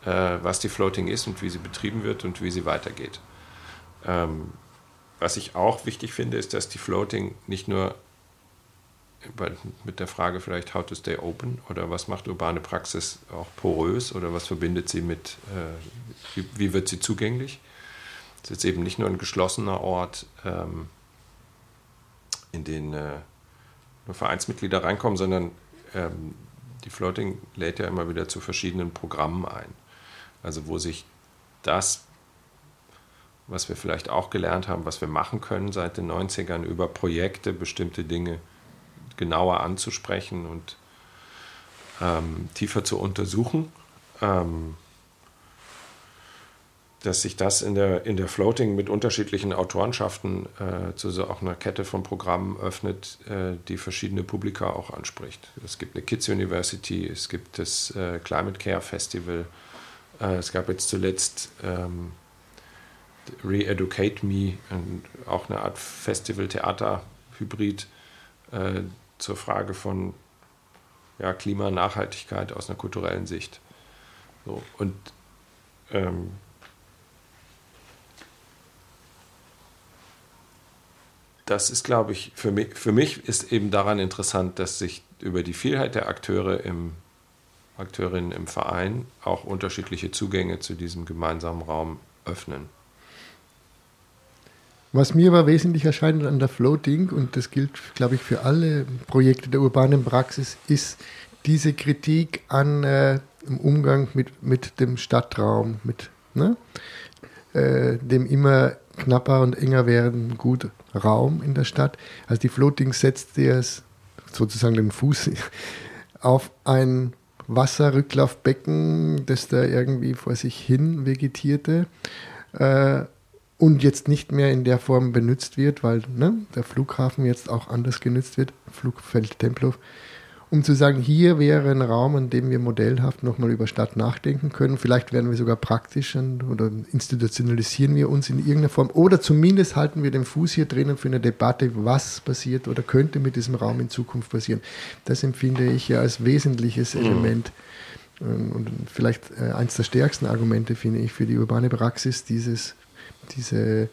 äh, was die Floating ist und wie sie betrieben wird und wie sie weitergeht. Ähm, was ich auch wichtig finde, ist, dass die Floating nicht nur mit der Frage vielleicht How to Stay Open oder was macht urbane Praxis auch porös oder was verbindet sie mit, äh, wie, wird sie zugänglich? Es ist eben nicht nur ein geschlossener Ort, ähm, in den äh, nur Vereinsmitglieder reinkommen, sondern ähm, die Floating lädt ja immer wieder zu verschiedenen Programmen ein. Also wo sich das, was wir vielleicht auch gelernt haben, was wir machen können seit den 90ern über Projekte, bestimmte Dinge genauer anzusprechen und ähm, tiefer zu untersuchen. Ähm, dass sich das in der, in der Floating mit unterschiedlichen Autorenschaften äh, zu so auch einer Kette von Programmen öffnet, äh, die verschiedene Publika auch anspricht. Es gibt eine Kids University, es gibt das äh, Climate Care Festival, äh, es gab jetzt zuletzt ähm, Re-Educate Me, auch eine Art Festival-Theater-Hybrid, äh, zur Frage von ja, Klimanachhaltigkeit aus einer kulturellen Sicht. So, und ähm, das ist, glaube ich, für mich, für mich ist eben daran interessant, dass sich über die Vielheit der Akteure im Akteurinnen im Verein auch unterschiedliche Zugänge zu diesem gemeinsamen Raum öffnen. Was mir aber wesentlich erscheint an der Floating, und das gilt, glaube ich, für alle Projekte der urbanen Praxis, ist diese Kritik an äh, im Umgang mit, mit dem Stadtraum, mit ne? äh, dem immer knapper und enger werdenden gut Raum in der Stadt. Also die Floating setzt jetzt sozusagen den Fuß auf ein Wasserrücklaufbecken, das da irgendwie vor sich hin vegetierte. Äh, und jetzt nicht mehr in der Form benutzt wird, weil ne, der Flughafen jetzt auch anders genutzt wird, Flugfeld Tempelhof, um zu sagen, hier wäre ein Raum, an dem wir modellhaft nochmal über Stadt nachdenken können. Vielleicht werden wir sogar praktisch oder institutionalisieren wir uns in irgendeiner Form oder zumindest halten wir den Fuß hier drinnen für eine Debatte, was passiert oder könnte mit diesem Raum in Zukunft passieren. Das empfinde ich ja als wesentliches mhm. Element. Ähm, und vielleicht äh, eines der stärksten Argumente finde ich für die urbane Praxis, dieses diese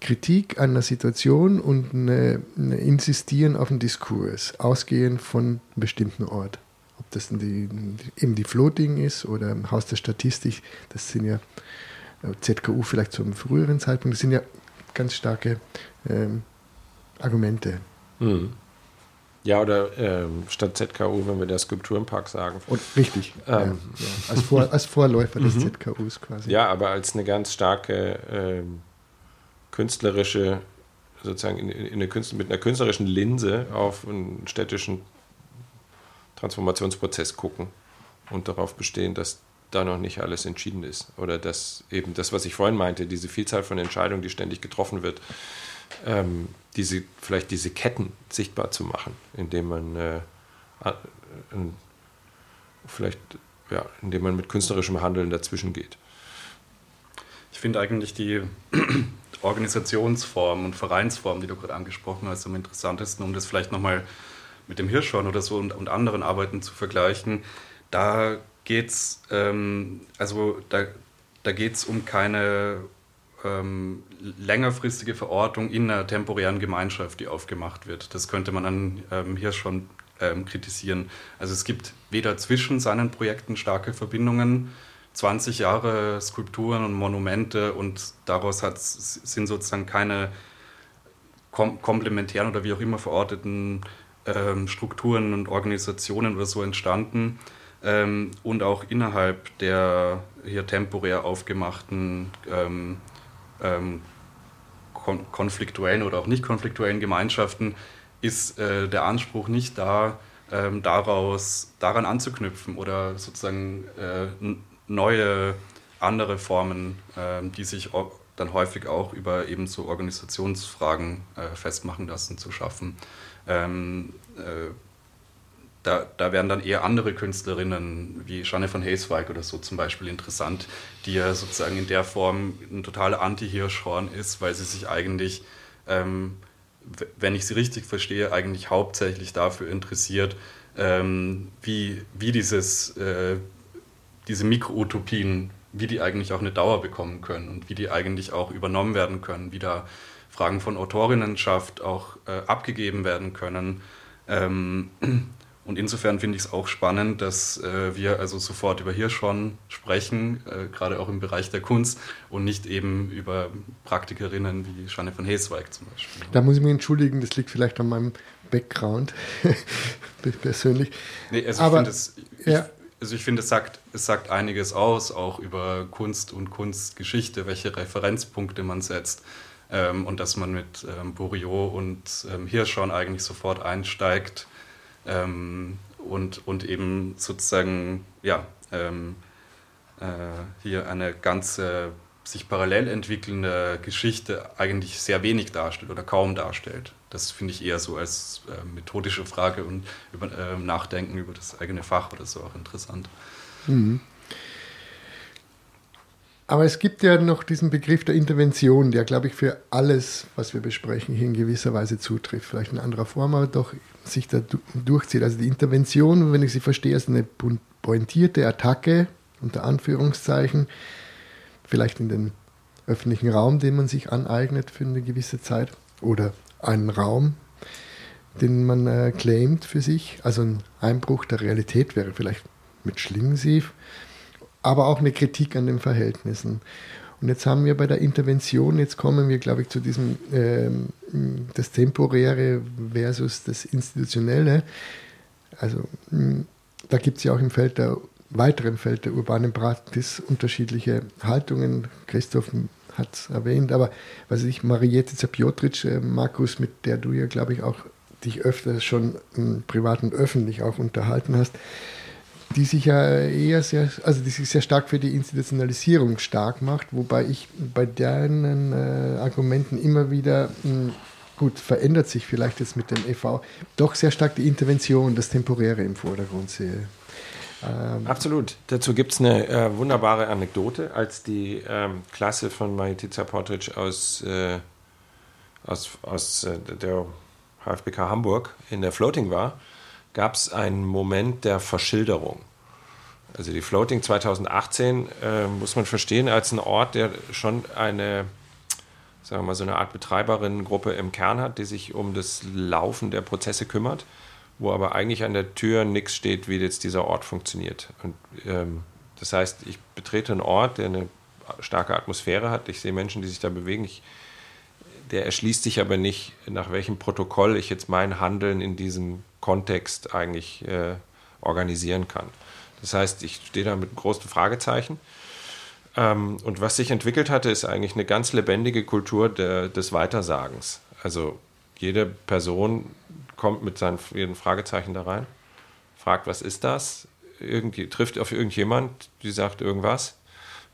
Kritik an der Situation und eine, eine Insistieren auf einen Diskurs, ausgehend von einem bestimmten Ort. Ob das die, eben die Floating ist oder im Haus der Statistik, das sind ja äh, ZKU vielleicht zu einem früheren Zeitpunkt, das sind ja ganz starke ähm, Argumente. Mhm. Ja, oder ähm, statt ZKU, wenn wir der Skulpturenpark sagen. Und, richtig. Ähm, ja, ja. Als, Vor, als, Vorläufer des mhm. ZKUs quasi. Ja, aber als eine ganz starke ähm, künstlerische, sozusagen in, in eine Künstler, mit einer künstlerischen Linse auf einen städtischen Transformationsprozess gucken und darauf bestehen, dass da noch nicht alles entschieden ist. Oder dass eben das, was ich vorhin meinte, diese Vielzahl von Entscheidungen, die ständig getroffen wird, ähm, diese, vielleicht diese Ketten sichtbar zu machen, indem man äh, äh, vielleicht, ja, indem man mit künstlerischem Handeln dazwischen geht. Ich finde eigentlich die Organisationsform und Vereinsform, die du gerade angesprochen hast, am interessantesten, um das vielleicht nochmal mit dem Hirschhorn oder so und, und anderen Arbeiten zu vergleichen. Da geht es ähm, also da, da geht's um keine ähm, längerfristige Verortung in einer temporären Gemeinschaft, die aufgemacht wird. Das könnte man dann ähm, hier schon ähm, kritisieren. Also es gibt weder zwischen seinen Projekten starke Verbindungen, 20 Jahre Skulpturen und Monumente und daraus sind sozusagen keine kom komplementären oder wie auch immer verorteten ähm, Strukturen und Organisationen oder so entstanden. Ähm, und auch innerhalb der hier temporär aufgemachten ähm, ähm, kon konfliktuellen oder auch nicht konfliktuellen Gemeinschaften ist äh, der Anspruch nicht da, ähm, daraus, daran anzuknüpfen oder sozusagen äh, neue, andere Formen, äh, die sich dann häufig auch über eben so Organisationsfragen äh, festmachen lassen, zu schaffen. Ähm, äh, da, da wären dann eher andere Künstlerinnen wie Jeanne von Heesweig oder so zum Beispiel interessant, die ja sozusagen in der Form ein totaler Anti-Hirschhorn ist, weil sie sich eigentlich, ähm, wenn ich sie richtig verstehe, eigentlich hauptsächlich dafür interessiert, ähm, wie, wie dieses, äh, diese Mikroutopien, wie die eigentlich auch eine Dauer bekommen können und wie die eigentlich auch übernommen werden können, wie da Fragen von Autorinnenschaft auch äh, abgegeben werden können. Ähm, und insofern finde ich es auch spannend, dass äh, wir also sofort über Hirschhorn sprechen, äh, gerade auch im Bereich der Kunst und nicht eben über Praktikerinnen wie Jeanne von Heesweig zum Beispiel. Da muss ich mich entschuldigen, das liegt vielleicht an meinem Background persönlich. Nee, also Aber, ich finde es, ja. also ich finde, es sagt, es sagt einiges aus, auch über Kunst und Kunstgeschichte, welche Referenzpunkte man setzt. Ähm, und dass man mit ähm, Bourriot und ähm, Hirschhorn eigentlich sofort einsteigt ähm, und, und eben sozusagen ja, ähm, äh, hier eine ganze sich parallel entwickelnde Geschichte eigentlich sehr wenig darstellt oder kaum darstellt. Das finde ich eher so als äh, methodische Frage und über, äh, Nachdenken über das eigene Fach oder so auch interessant. Mhm. Aber es gibt ja noch diesen Begriff der Intervention, der, glaube ich, für alles, was wir besprechen, hier in gewisser Weise zutrifft. Vielleicht in anderer Form, aber doch sich da durchzieht. Also die Intervention, wenn ich sie verstehe, ist eine pointierte Attacke, unter Anführungszeichen, vielleicht in den öffentlichen Raum, den man sich aneignet für eine gewisse Zeit oder einen Raum, den man äh, claimt für sich. Also ein Einbruch der Realität wäre vielleicht mit Schlingensief, aber auch eine Kritik an den Verhältnissen. Und jetzt haben wir bei der Intervention, jetzt kommen wir, glaube ich, zu diesem ähm, das Temporäre versus das Institutionelle. Also da gibt es ja auch im Feld der weiteren Feld der urbanen Praxis unterschiedliche Haltungen. Christoph hat es erwähnt, aber was ich, Mariette Zapiotric, äh, Markus, mit der du ja, glaube ich, auch dich öfter schon m, privat und öffentlich auch unterhalten hast, die sich ja eher sehr, also die sich sehr stark für die Institutionalisierung stark macht, wobei ich bei deinen äh, Argumenten immer wieder, mh, gut, verändert sich vielleicht jetzt mit dem EV, doch sehr stark die Intervention, das Temporäre im Vordergrund sehe. Ähm Absolut. Dazu gibt es eine äh, wunderbare Anekdote, als die ähm, Klasse von Majitica Portric aus, äh, aus, aus äh, der HFBK Hamburg in der Floating war, gab es einen Moment der Verschilderung. Also die Floating 2018 äh, muss man verstehen als ein Ort, der schon eine, sagen wir mal, so eine Art Betreiberinnengruppe im Kern hat, die sich um das Laufen der Prozesse kümmert, wo aber eigentlich an der Tür nichts steht, wie jetzt dieser Ort funktioniert. Und ähm, das heißt, ich betrete einen Ort, der eine starke Atmosphäre hat. Ich sehe Menschen, die sich da bewegen. Ich, der erschließt sich aber nicht, nach welchem Protokoll ich jetzt mein Handeln in diesem Kontext eigentlich äh, organisieren kann. Das heißt, ich stehe da mit großen Fragezeichen. Ähm, und was sich entwickelt hatte, ist eigentlich eine ganz lebendige Kultur der, des Weitersagens. Also jede Person kommt mit seinen ihren Fragezeichen da rein, fragt, was ist das? Irgendwie, trifft auf irgendjemand, die sagt irgendwas,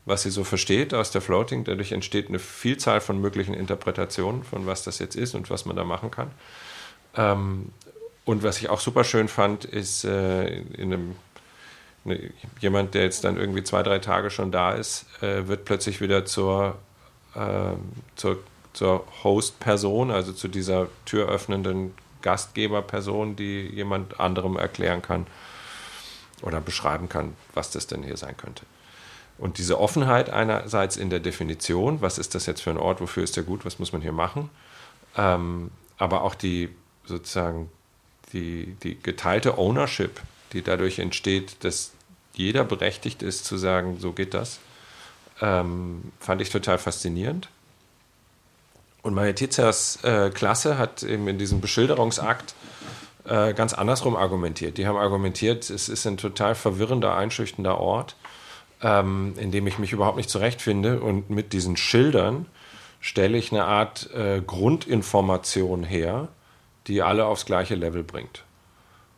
was sie so versteht aus der Floating. Dadurch entsteht eine Vielzahl von möglichen Interpretationen von was das jetzt ist und was man da machen kann. Ähm, und was ich auch super schön fand, ist äh, in einem ne, jemand, der jetzt dann irgendwie zwei, drei Tage schon da ist, äh, wird plötzlich wieder zur, äh, zur, zur Host-Person, also zu dieser türöffnenden Gastgeberperson, die jemand anderem erklären kann oder beschreiben kann, was das denn hier sein könnte. Und diese Offenheit einerseits in der Definition, was ist das jetzt für ein Ort, wofür ist der gut, was muss man hier machen, ähm, aber auch die sozusagen die, die geteilte Ownership, die dadurch entsteht, dass jeder berechtigt ist zu sagen, so geht das, ähm, fand ich total faszinierend. Und Majetizas äh, Klasse hat eben in diesem Beschilderungsakt äh, ganz andersrum argumentiert. Die haben argumentiert, es ist ein total verwirrender, einschüchternder Ort, ähm, in dem ich mich überhaupt nicht zurechtfinde. Und mit diesen Schildern stelle ich eine Art äh, Grundinformation her, die alle aufs gleiche Level bringt.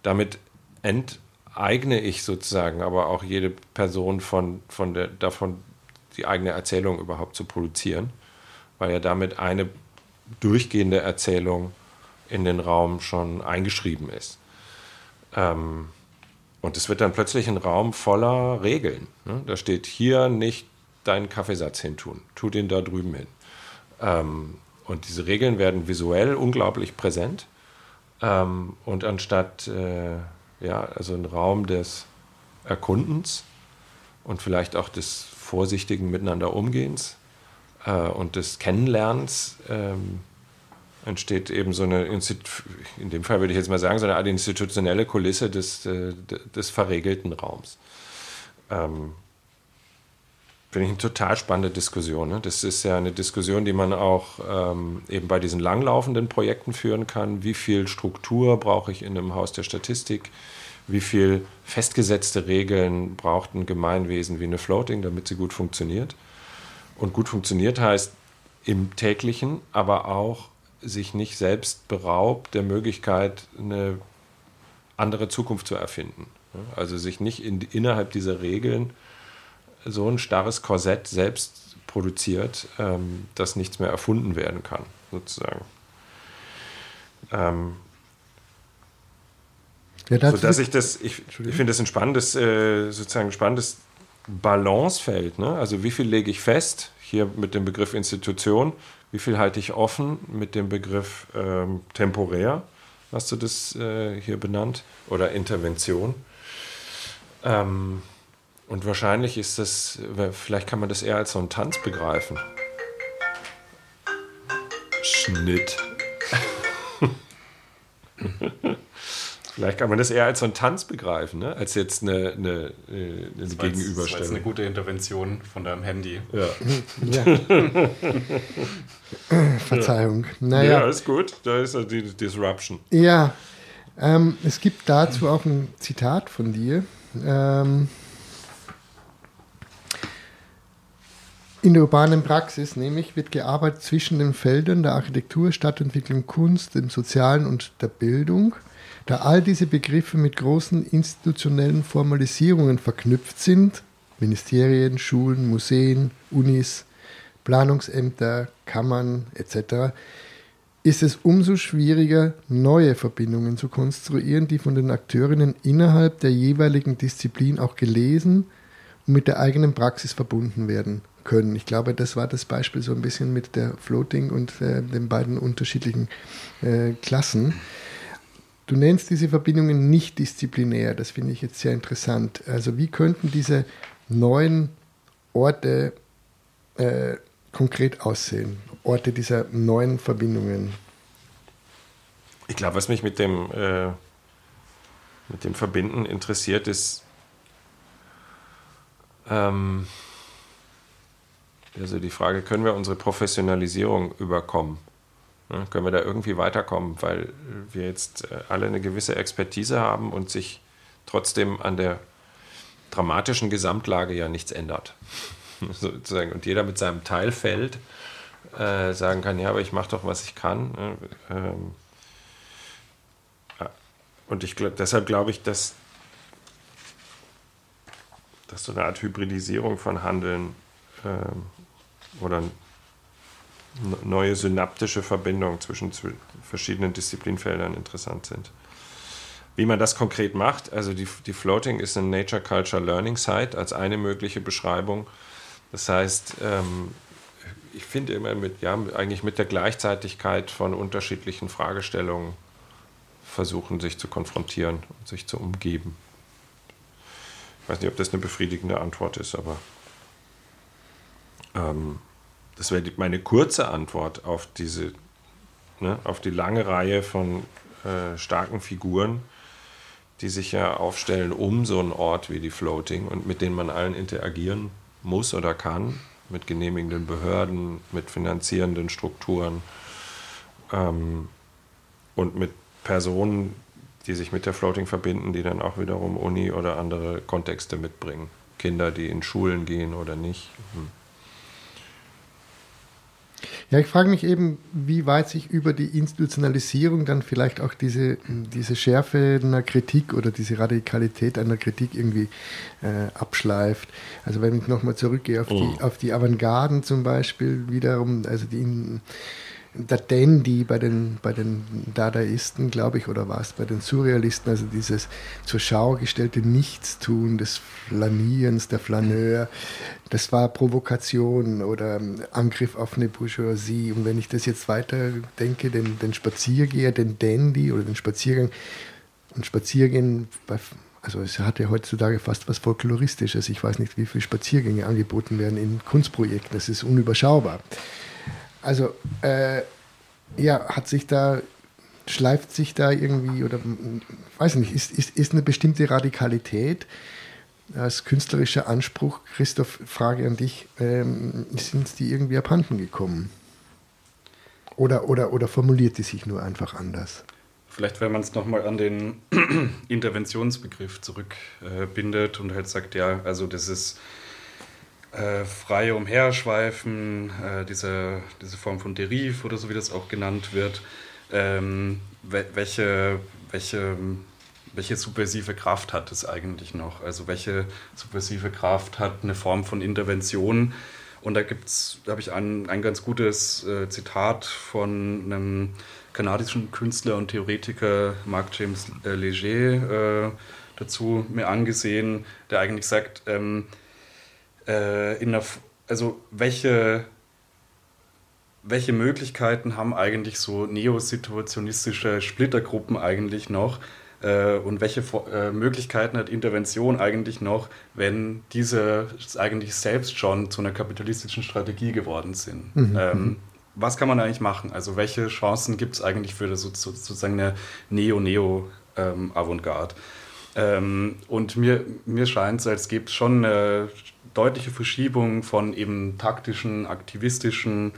Damit enteigne ich sozusagen aber auch jede Person von, von der, davon, die eigene Erzählung überhaupt zu produzieren, weil ja damit eine durchgehende Erzählung in den Raum schon eingeschrieben ist. Ähm, und es wird dann plötzlich ein Raum voller Regeln. Ne? Da steht hier nicht deinen Kaffeesatz hintun, tu den da drüben hin. Ähm, und diese Regeln werden visuell unglaublich präsent. Ähm, und anstatt äh, ja, also ein Raum des Erkundens und vielleicht auch des vorsichtigen Miteinander Umgehens äh, und des Kennenlernens ähm, entsteht eben so eine, in dem Fall würde ich jetzt mal sagen, so eine Art institutionelle Kulisse des, äh, des verregelten Raums. Ähm, Finde ich eine total spannende Diskussion. Ne? Das ist ja eine Diskussion, die man auch ähm, eben bei diesen langlaufenden Projekten führen kann. Wie viel Struktur brauche ich in einem Haus der Statistik? Wie viel festgesetzte Regeln braucht ein Gemeinwesen wie eine Floating, damit sie gut funktioniert? Und gut funktioniert heißt im täglichen, aber auch sich nicht selbst beraubt der Möglichkeit, eine andere Zukunft zu erfinden. Also sich nicht in, innerhalb dieser Regeln so ein starres Korsett selbst produziert, ähm, dass nichts mehr erfunden werden kann, sozusagen. Ähm, ja, so dass ich das, ich, ich finde das ein spannendes, äh, sozusagen ein spannendes Balancefeld. Ne? Also wie viel lege ich fest, hier mit dem Begriff Institution, wie viel halte ich offen mit dem Begriff ähm, temporär, hast du das äh, hier benannt, oder Intervention. Ähm, und wahrscheinlich ist das, vielleicht kann man das eher als so einen Tanz begreifen. Schnitt. Vielleicht kann man das eher als so einen Tanz begreifen, ne? als jetzt eine, eine, eine das Gegenüberstellung. Das ist eine gute Intervention von deinem Handy. Ja. Ja. Verzeihung. Naja. ja, ist gut. Da ist ja die Disruption. Ja, ähm, es gibt dazu auch ein Zitat von dir. Ähm, in der urbanen Praxis nämlich wird gearbeitet zwischen den Feldern der Architektur, Stadtentwicklung, Kunst, dem Sozialen und der Bildung. Da all diese Begriffe mit großen institutionellen Formalisierungen verknüpft sind, Ministerien, Schulen, Museen, Unis, Planungsämter, Kammern etc., ist es umso schwieriger, neue Verbindungen zu konstruieren, die von den Akteurinnen innerhalb der jeweiligen Disziplin auch gelesen und mit der eigenen Praxis verbunden werden können. Ich glaube, das war das Beispiel so ein bisschen mit der Floating und äh, den beiden unterschiedlichen äh, Klassen. Du nennst diese Verbindungen nicht disziplinär. Das finde ich jetzt sehr interessant. Also wie könnten diese neuen Orte äh, konkret aussehen? Orte dieser neuen Verbindungen. Ich glaube, was mich mit dem, äh, mit dem Verbinden interessiert, ist ähm, also die Frage, können wir unsere Professionalisierung überkommen? Ne, können wir da irgendwie weiterkommen, weil wir jetzt äh, alle eine gewisse Expertise haben und sich trotzdem an der dramatischen Gesamtlage ja nichts ändert. Sozusagen. Und jeder mit seinem Teilfeld äh, sagen kann, ja, aber ich mache doch, was ich kann. Ne? Ähm, und ich glaub, deshalb glaube ich, dass, dass so eine Art Hybridisierung von Handeln ähm, oder neue synaptische Verbindungen zwischen verschiedenen Disziplinfeldern interessant sind. Wie man das konkret macht, also die, die Floating ist ein Nature Culture Learning Site als eine mögliche Beschreibung. Das heißt, ähm, ich finde immer mit, ja, eigentlich mit der Gleichzeitigkeit von unterschiedlichen Fragestellungen versuchen, sich zu konfrontieren und sich zu umgeben. Ich weiß nicht, ob das eine befriedigende Antwort ist, aber ähm, das wäre meine kurze Antwort auf diese, ne, auf die lange Reihe von äh, starken Figuren, die sich ja aufstellen um so einen Ort wie die Floating und mit denen man allen interagieren muss oder kann, mit genehmigenden Behörden, mit finanzierenden Strukturen ähm, und mit Personen, die sich mit der Floating verbinden, die dann auch wiederum Uni oder andere Kontexte mitbringen. Kinder, die in Schulen gehen oder nicht. Hm. Ja, ich frage mich eben, wie weit sich über die Institutionalisierung dann vielleicht auch diese, diese Schärfe einer Kritik oder diese Radikalität einer Kritik irgendwie äh, abschleift. Also wenn ich nochmal zurückgehe auf, oh. die, auf die Avantgarden zum Beispiel, wiederum, also die der Dandy bei den, bei den Dadaisten, glaube ich, oder war es bei den Surrealisten, also dieses zur Schau gestellte Nichtstun des Flanierens, der Flaneur, das war Provokation oder Angriff auf eine Bourgeoisie. Und wenn ich das jetzt weiter denke, den, den Spaziergeher, den Dandy oder den Spaziergang, und Spaziergehen bei also es hat ja heutzutage fast was Folkloristisches. Ich weiß nicht, wie viele Spaziergänge angeboten werden in Kunstprojekten. Das ist unüberschaubar. Also, äh, ja, hat sich da, schleift sich da irgendwie, oder weiß nicht, ist, ist, ist eine bestimmte Radikalität als künstlerischer Anspruch, Christoph, Frage an dich, ähm, sind die irgendwie abhanden gekommen? Oder, oder, oder formuliert die sich nur einfach anders? Vielleicht, wenn man es nochmal an den Interventionsbegriff zurückbindet äh, und halt sagt, ja, also das ist äh, freie Umherschweifen, äh, diese, diese Form von Deriv oder so wie das auch genannt wird, ähm, welche, welche, welche subversive Kraft hat es eigentlich noch? Also welche subversive Kraft hat eine Form von Intervention? Und da gibt's, da habe ich ein, ein ganz gutes äh, Zitat von einem kanadischen Künstler und Theoretiker Mark James äh, Leger äh, dazu mir angesehen, der eigentlich sagt, ähm, äh, in der, also welche, welche Möglichkeiten haben eigentlich so neosituationistische Splittergruppen eigentlich noch? Äh, und welche äh, Möglichkeiten hat Intervention eigentlich noch, wenn diese eigentlich selbst schon zu einer kapitalistischen Strategie geworden sind? Mhm. Ähm, was kann man eigentlich machen? Also welche Chancen gibt es eigentlich für das, sozusagen eine Neo-Neo-Avantgarde? Ähm, und mir, mir scheint es, als gibt es schon eine deutliche Verschiebung von eben taktischen, aktivistischen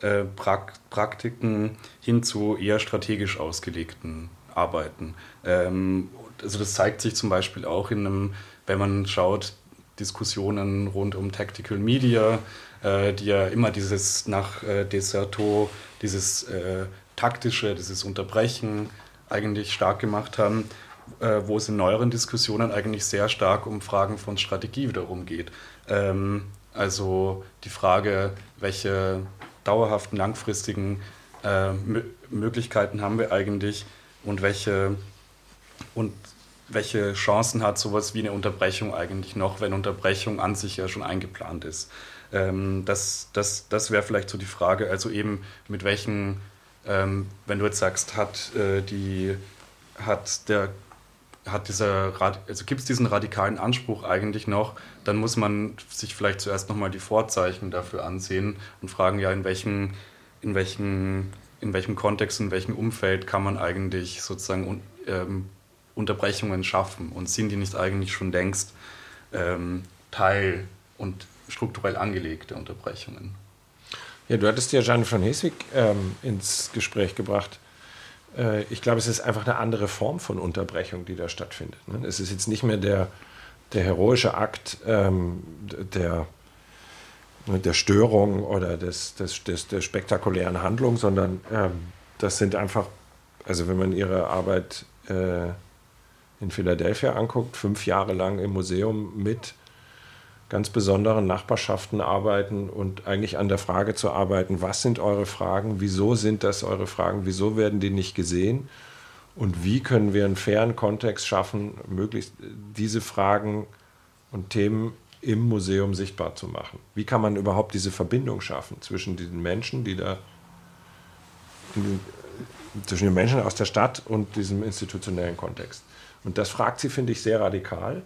äh, Prak Praktiken hin zu eher strategisch ausgelegten Arbeiten. Ähm, also das zeigt sich zum Beispiel auch in einem, wenn man schaut, Diskussionen rund um Tactical Media, äh, die ja immer dieses nach äh, Deserto, dieses äh, taktische, dieses Unterbrechen eigentlich stark gemacht haben, äh, wo es in neueren Diskussionen eigentlich sehr stark um Fragen von Strategie wiederum geht. Ähm, also die Frage, welche dauerhaften, langfristigen äh, Möglichkeiten haben wir eigentlich und welche, und welche Chancen hat sowas wie eine Unterbrechung eigentlich noch, wenn Unterbrechung an sich ja schon eingeplant ist. Ähm, das das, das wäre vielleicht so die Frage, also eben mit welchen, ähm, wenn du jetzt sagst, hat äh, die, hat der hat dieser, also gibt es diesen radikalen Anspruch eigentlich noch, dann muss man sich vielleicht zuerst nochmal die Vorzeichen dafür ansehen und fragen, ja, in welchem, in welchem, in welchem Kontext, in welchem Umfeld kann man eigentlich sozusagen ähm, Unterbrechungen schaffen und sind die nicht eigentlich schon längst ähm, Teil und strukturell angelegte Unterbrechungen? Ja, du hattest ja Jeanne von Heswig ähm, ins Gespräch gebracht. Äh, ich glaube, es ist einfach eine andere Form von Unterbrechung, die da stattfindet. Ne? Es ist jetzt nicht mehr der, der heroische Akt ähm, der, ne, der Störung oder des, des, des, der spektakulären Handlung, sondern ähm, das sind einfach, also wenn man ihre Arbeit äh, in Philadelphia anguckt, fünf Jahre lang im Museum mit ganz besonderen Nachbarschaften arbeiten und eigentlich an der Frage zu arbeiten, was sind eure Fragen, wieso sind das eure Fragen, wieso werden die nicht gesehen und wie können wir einen fairen Kontext schaffen, möglichst diese Fragen und Themen im Museum sichtbar zu machen. Wie kann man überhaupt diese Verbindung schaffen zwischen diesen Menschen, die da zwischen den Menschen aus der Stadt und diesem institutionellen Kontext. Und das fragt sie, finde ich, sehr radikal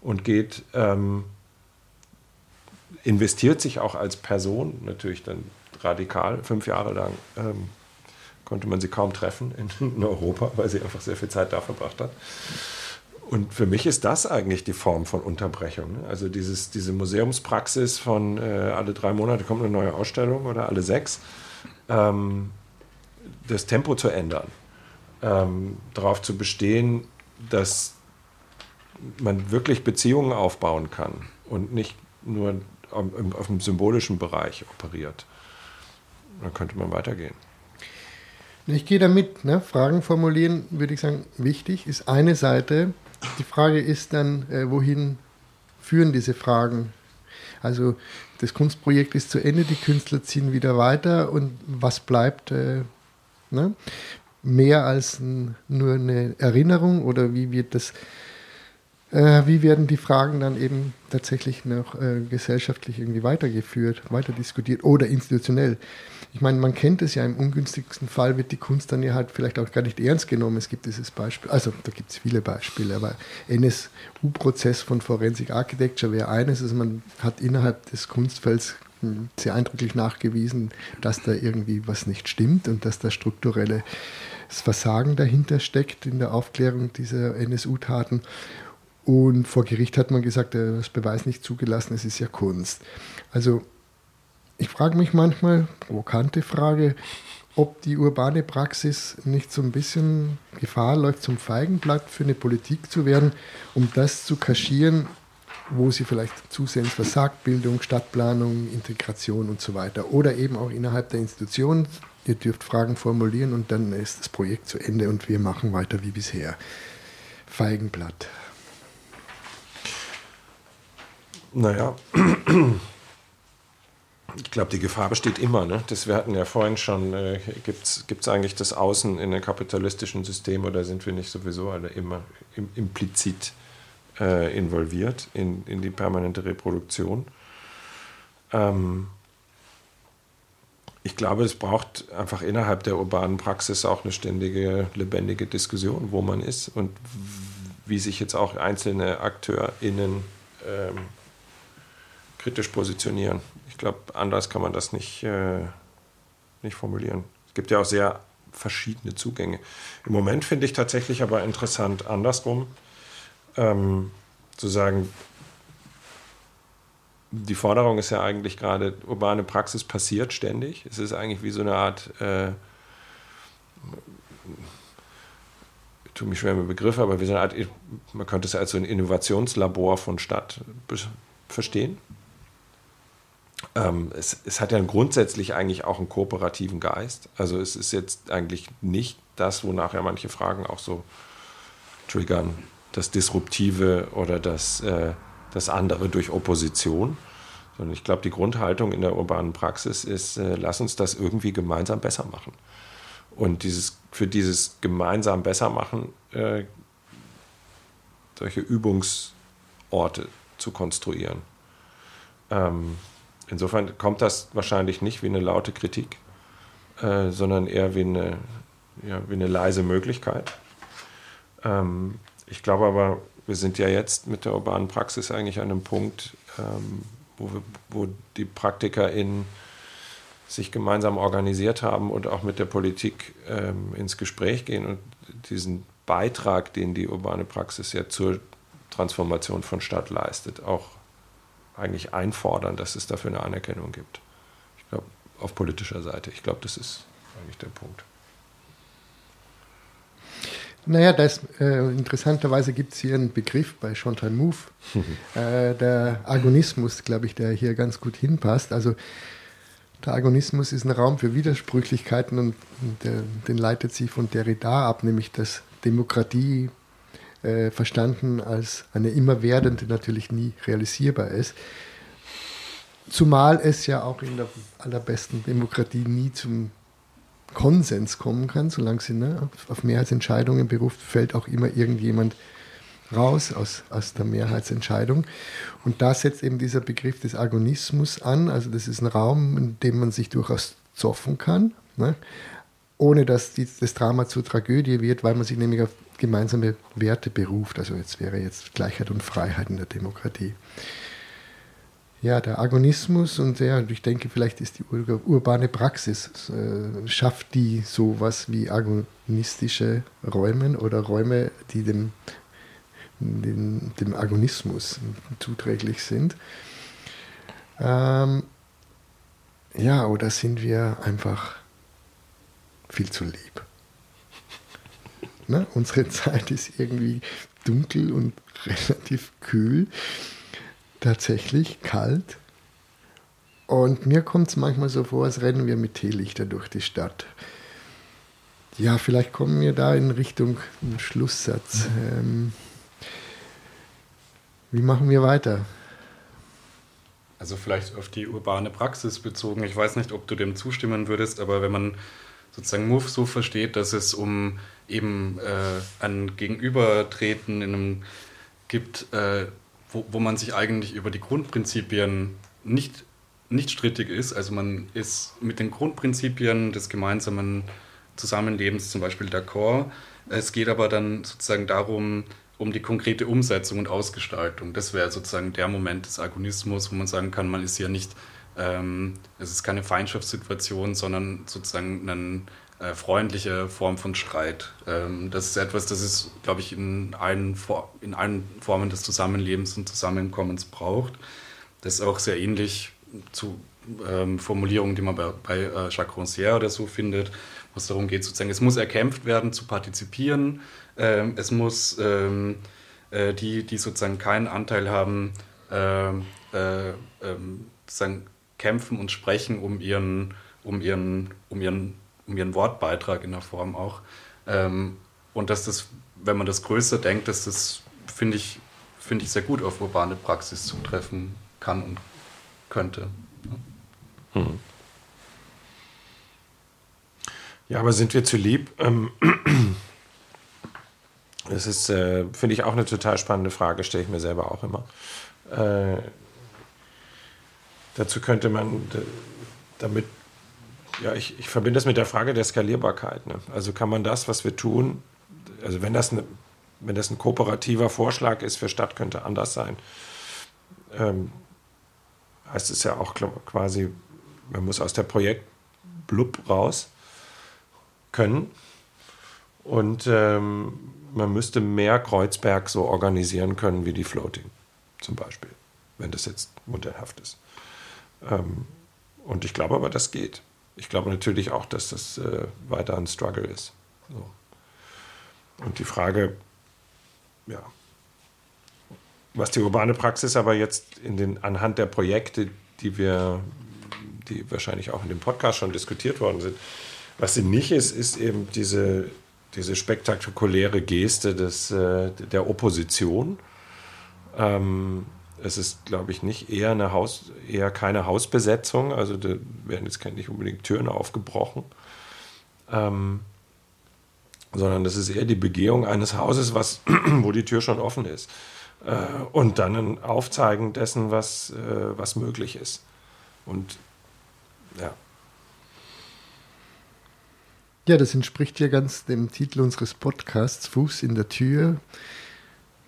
und geht ähm, investiert sich auch als Person natürlich dann radikal. Fünf Jahre lang ähm, konnte man sie kaum treffen in, in, Europa, weil sie einfach sehr viel Zeit da verbracht hat. Und für mich ist das eigentlich die Form von Unterbrechung. Ne? Also dieses, diese Museumspraxis von äh, alle drei Monate kommt eine neue Ausstellung oder alle sechs, ähm, das Tempo zu ändern, ähm, darauf zu bestehen, dass man wirklich Beziehungen aufbauen kann und nicht nur auf dem symbolischen Bereich operiert. Dann könnte man weitergehen. Ich gehe damit. Ne? Fragen formulieren, würde ich sagen, wichtig, ist eine Seite. Die Frage ist dann, äh, wohin führen diese Fragen? Also das Kunstprojekt ist zu Ende, die Künstler ziehen wieder weiter und was bleibt? Äh, ne? Mehr als nur eine Erinnerung oder wie wird das äh, wie werden die Fragen dann eben tatsächlich noch äh, gesellschaftlich irgendwie weitergeführt, weiter diskutiert oder institutionell? Ich meine, man kennt es ja, im ungünstigsten Fall wird die Kunst dann ja halt vielleicht auch gar nicht ernst genommen. Es gibt dieses Beispiel, also da gibt es viele Beispiele, aber NSU-Prozess von Forensic Architecture wäre eines, also man hat innerhalb des Kunstfelds hm, sehr eindrücklich nachgewiesen, dass da irgendwie was nicht stimmt und dass da strukturelles Versagen dahinter steckt in der Aufklärung dieser NSU-Taten. Und vor Gericht hat man gesagt, das Beweis nicht zugelassen, es ist ja Kunst. Also ich frage mich manchmal, provokante Frage, ob die urbane Praxis nicht so ein bisschen Gefahr läuft, zum Feigenblatt für eine Politik zu werden, um das zu kaschieren, wo sie vielleicht zusehends versagt, Bildung, Stadtplanung, Integration und so weiter. Oder eben auch innerhalb der Institution, ihr dürft Fragen formulieren und dann ist das Projekt zu Ende und wir machen weiter wie bisher. Feigenblatt. Naja, ich glaube, die Gefahr besteht immer. Ne? Das, wir hatten ja vorhin schon, äh, gibt es eigentlich das Außen in einem kapitalistischen System oder sind wir nicht sowieso alle immer im, implizit äh, involviert in, in die permanente Reproduktion? Ähm, ich glaube, es braucht einfach innerhalb der urbanen Praxis auch eine ständige, lebendige Diskussion, wo man ist und wie sich jetzt auch einzelne AkteurInnen ähm, kritisch positionieren. Ich glaube, anders kann man das nicht, äh, nicht formulieren. Es gibt ja auch sehr verschiedene Zugänge. Im Moment finde ich tatsächlich aber interessant andersrum, ähm, zu sagen, die Forderung ist ja eigentlich gerade, urbane Praxis passiert ständig. Es ist eigentlich wie so eine Art, äh, ich tue mich schwer mit Begriffen, aber wie so eine Art, man könnte es als so ein Innovationslabor von Stadt verstehen. Ähm, es, es, hat ja grundsätzlich eigentlich auch einen kooperativen Geist. Also es ist jetzt eigentlich nicht das, wonach ja manche Fragen auch so triggern, das Disruptive oder das, äh, das andere durch Opposition. Sondern ich glaube, die Grundhaltung in der urbanen Praxis ist, äh, lass uns das irgendwie gemeinsam besser machen. Und dieses, für dieses gemeinsam besser machen äh, solche Übungsorte zu konstruieren. Ähm, insofern kommt das wahrscheinlich nicht wie eine laute Kritik, äh, sondern eher wie eine, ja, wie eine leise Möglichkeit. Ähm, ich glaube aber, wir sind ja jetzt mit der urbanen Praxis eigentlich an einem Punkt, ähm, wo, wir, wo die PraktikerInnen sich gemeinsam organisiert haben und auch mit der Politik ähm, ins Gespräch gehen und diesen Beitrag, den die urbane Praxis ja zur Transformation von Stadt leistet, auch eigentlich einfordern, dass es dafür eine Anerkennung gibt. Ich glaube, auf politischer Seite. Ich glaube, das ist eigentlich der Punkt. Naja, das, äh, interessanterweise gibt es hier einen Begriff bei Chantal Mouffe, äh, der Agonismus, glaube ich, der hier ganz gut hinpasst. Also der Agonismus ist ein Raum für Widersprüchlichkeiten und der, den leitet sie von Derrida ab, nämlich dass Demokratie äh, verstanden als eine immerwährende natürlich nie realisierbar ist. Zumal es ja auch in der allerbesten Demokratie nie zum Konsens kommen kann, solange sie ne, auf Mehrheitsentscheidungen beruft, fällt auch immer irgendjemand raus aus, aus der Mehrheitsentscheidung. Und da setzt eben dieser Begriff des Agonismus an. Also das ist ein Raum, in dem man sich durchaus zoffen kann, ne? ohne dass die, das Drama zur Tragödie wird, weil man sich nämlich auf gemeinsame Werte beruft. Also jetzt wäre jetzt Gleichheit und Freiheit in der Demokratie. Ja, der Agonismus und ja, ich denke, vielleicht ist die ur urbane Praxis, äh, schafft die sowas wie agonistische Räume oder Räume, die dem, dem, dem Agonismus zuträglich sind. Ähm, ja, oder sind wir einfach viel zu lieb? Ne? Unsere Zeit ist irgendwie dunkel und relativ kühl, tatsächlich kalt. Und mir kommt es manchmal so vor, als rennen wir mit Teelichter durch die Stadt. Ja, vielleicht kommen wir da in Richtung Schlusssatz. Ähm, wie machen wir weiter? Also vielleicht auf die urbane Praxis bezogen. Ich weiß nicht, ob du dem zustimmen würdest, aber wenn man sozusagen Move so versteht, dass es um eben äh, ein Gegenübertreten in einem gibt, äh, wo, wo man sich eigentlich über die Grundprinzipien nicht, nicht strittig ist. Also man ist mit den Grundprinzipien des gemeinsamen Zusammenlebens zum Beispiel d'accord. Es geht aber dann sozusagen darum, um die konkrete Umsetzung und Ausgestaltung. Das wäre sozusagen der Moment des Agonismus, wo man sagen kann, man ist ja nicht, es ist keine Feindschaftssituation, sondern sozusagen ein äh, freundliche Form von Streit. Ähm, das ist etwas, das es, glaube ich, in allen, in allen Formen des Zusammenlebens und Zusammenkommens braucht. Das ist auch sehr ähnlich zu ähm, Formulierungen, die man bei, bei äh, Jacques Rancière oder so findet, wo es darum geht, sozusagen, es muss erkämpft werden, zu partizipieren. Ähm, es muss ähm, äh, die, die sozusagen keinen Anteil haben, ähm, äh, ähm, sozusagen kämpfen und sprechen um ihren, um ihren, um ihren um ihren Wortbeitrag in der Form auch. Ähm, und dass das, wenn man das größer denkt, dass das, finde ich, finde ich sehr gut auf urbane Praxis zutreffen kann und könnte. Ja, hm. ja aber sind wir zu lieb? Ähm, das ist, äh, finde ich, auch eine total spannende Frage, stelle ich mir selber auch immer. Äh, dazu könnte man damit ja, ich, ich verbinde das mit der Frage der Skalierbarkeit. Ne? Also kann man das, was wir tun, also wenn das, eine, wenn das ein kooperativer Vorschlag ist für Stadt, könnte anders sein, ähm, heißt es ja auch quasi, man muss aus der Projekt blub raus können. Und ähm, man müsste mehr Kreuzberg so organisieren können wie die Floating zum Beispiel, wenn das jetzt modellhaft ist. Ähm, und ich glaube aber, das geht. Ich glaube natürlich auch, dass das äh, weiter ein Struggle ist. So. Und die Frage, ja, was die urbane Praxis aber jetzt in den, anhand der Projekte, die wir, die wahrscheinlich auch in dem Podcast schon diskutiert worden sind, was sie nicht ist, ist eben diese, diese spektakuläre Geste des, äh, der Opposition. Ähm, es ist, glaube ich, nicht eher eine Haus, eher keine Hausbesetzung. Also da werden jetzt nicht unbedingt Türen aufgebrochen. Ähm, sondern das ist eher die Begehung eines Hauses, was, wo die Tür schon offen ist. Äh, und dann ein Aufzeigen dessen, was, äh, was möglich ist. Und ja. Ja, das entspricht ja ganz dem Titel unseres Podcasts, Fuß in der Tür.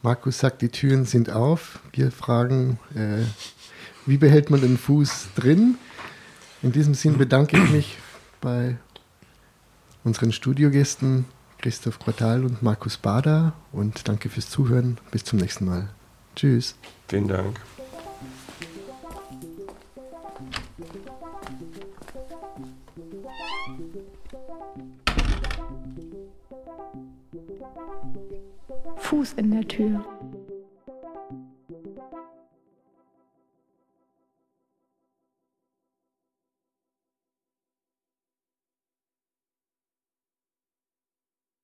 Markus sagt, die Türen sind auf. Wir fragen, äh, wie behält man den Fuß drin? In diesem Sinn bedanke ich mich bei unseren Studiogästen Christoph Quartal und Markus Bader und danke fürs Zuhören. Bis zum nächsten Mal. Tschüss. Vielen Dank. Fuß in der Tür.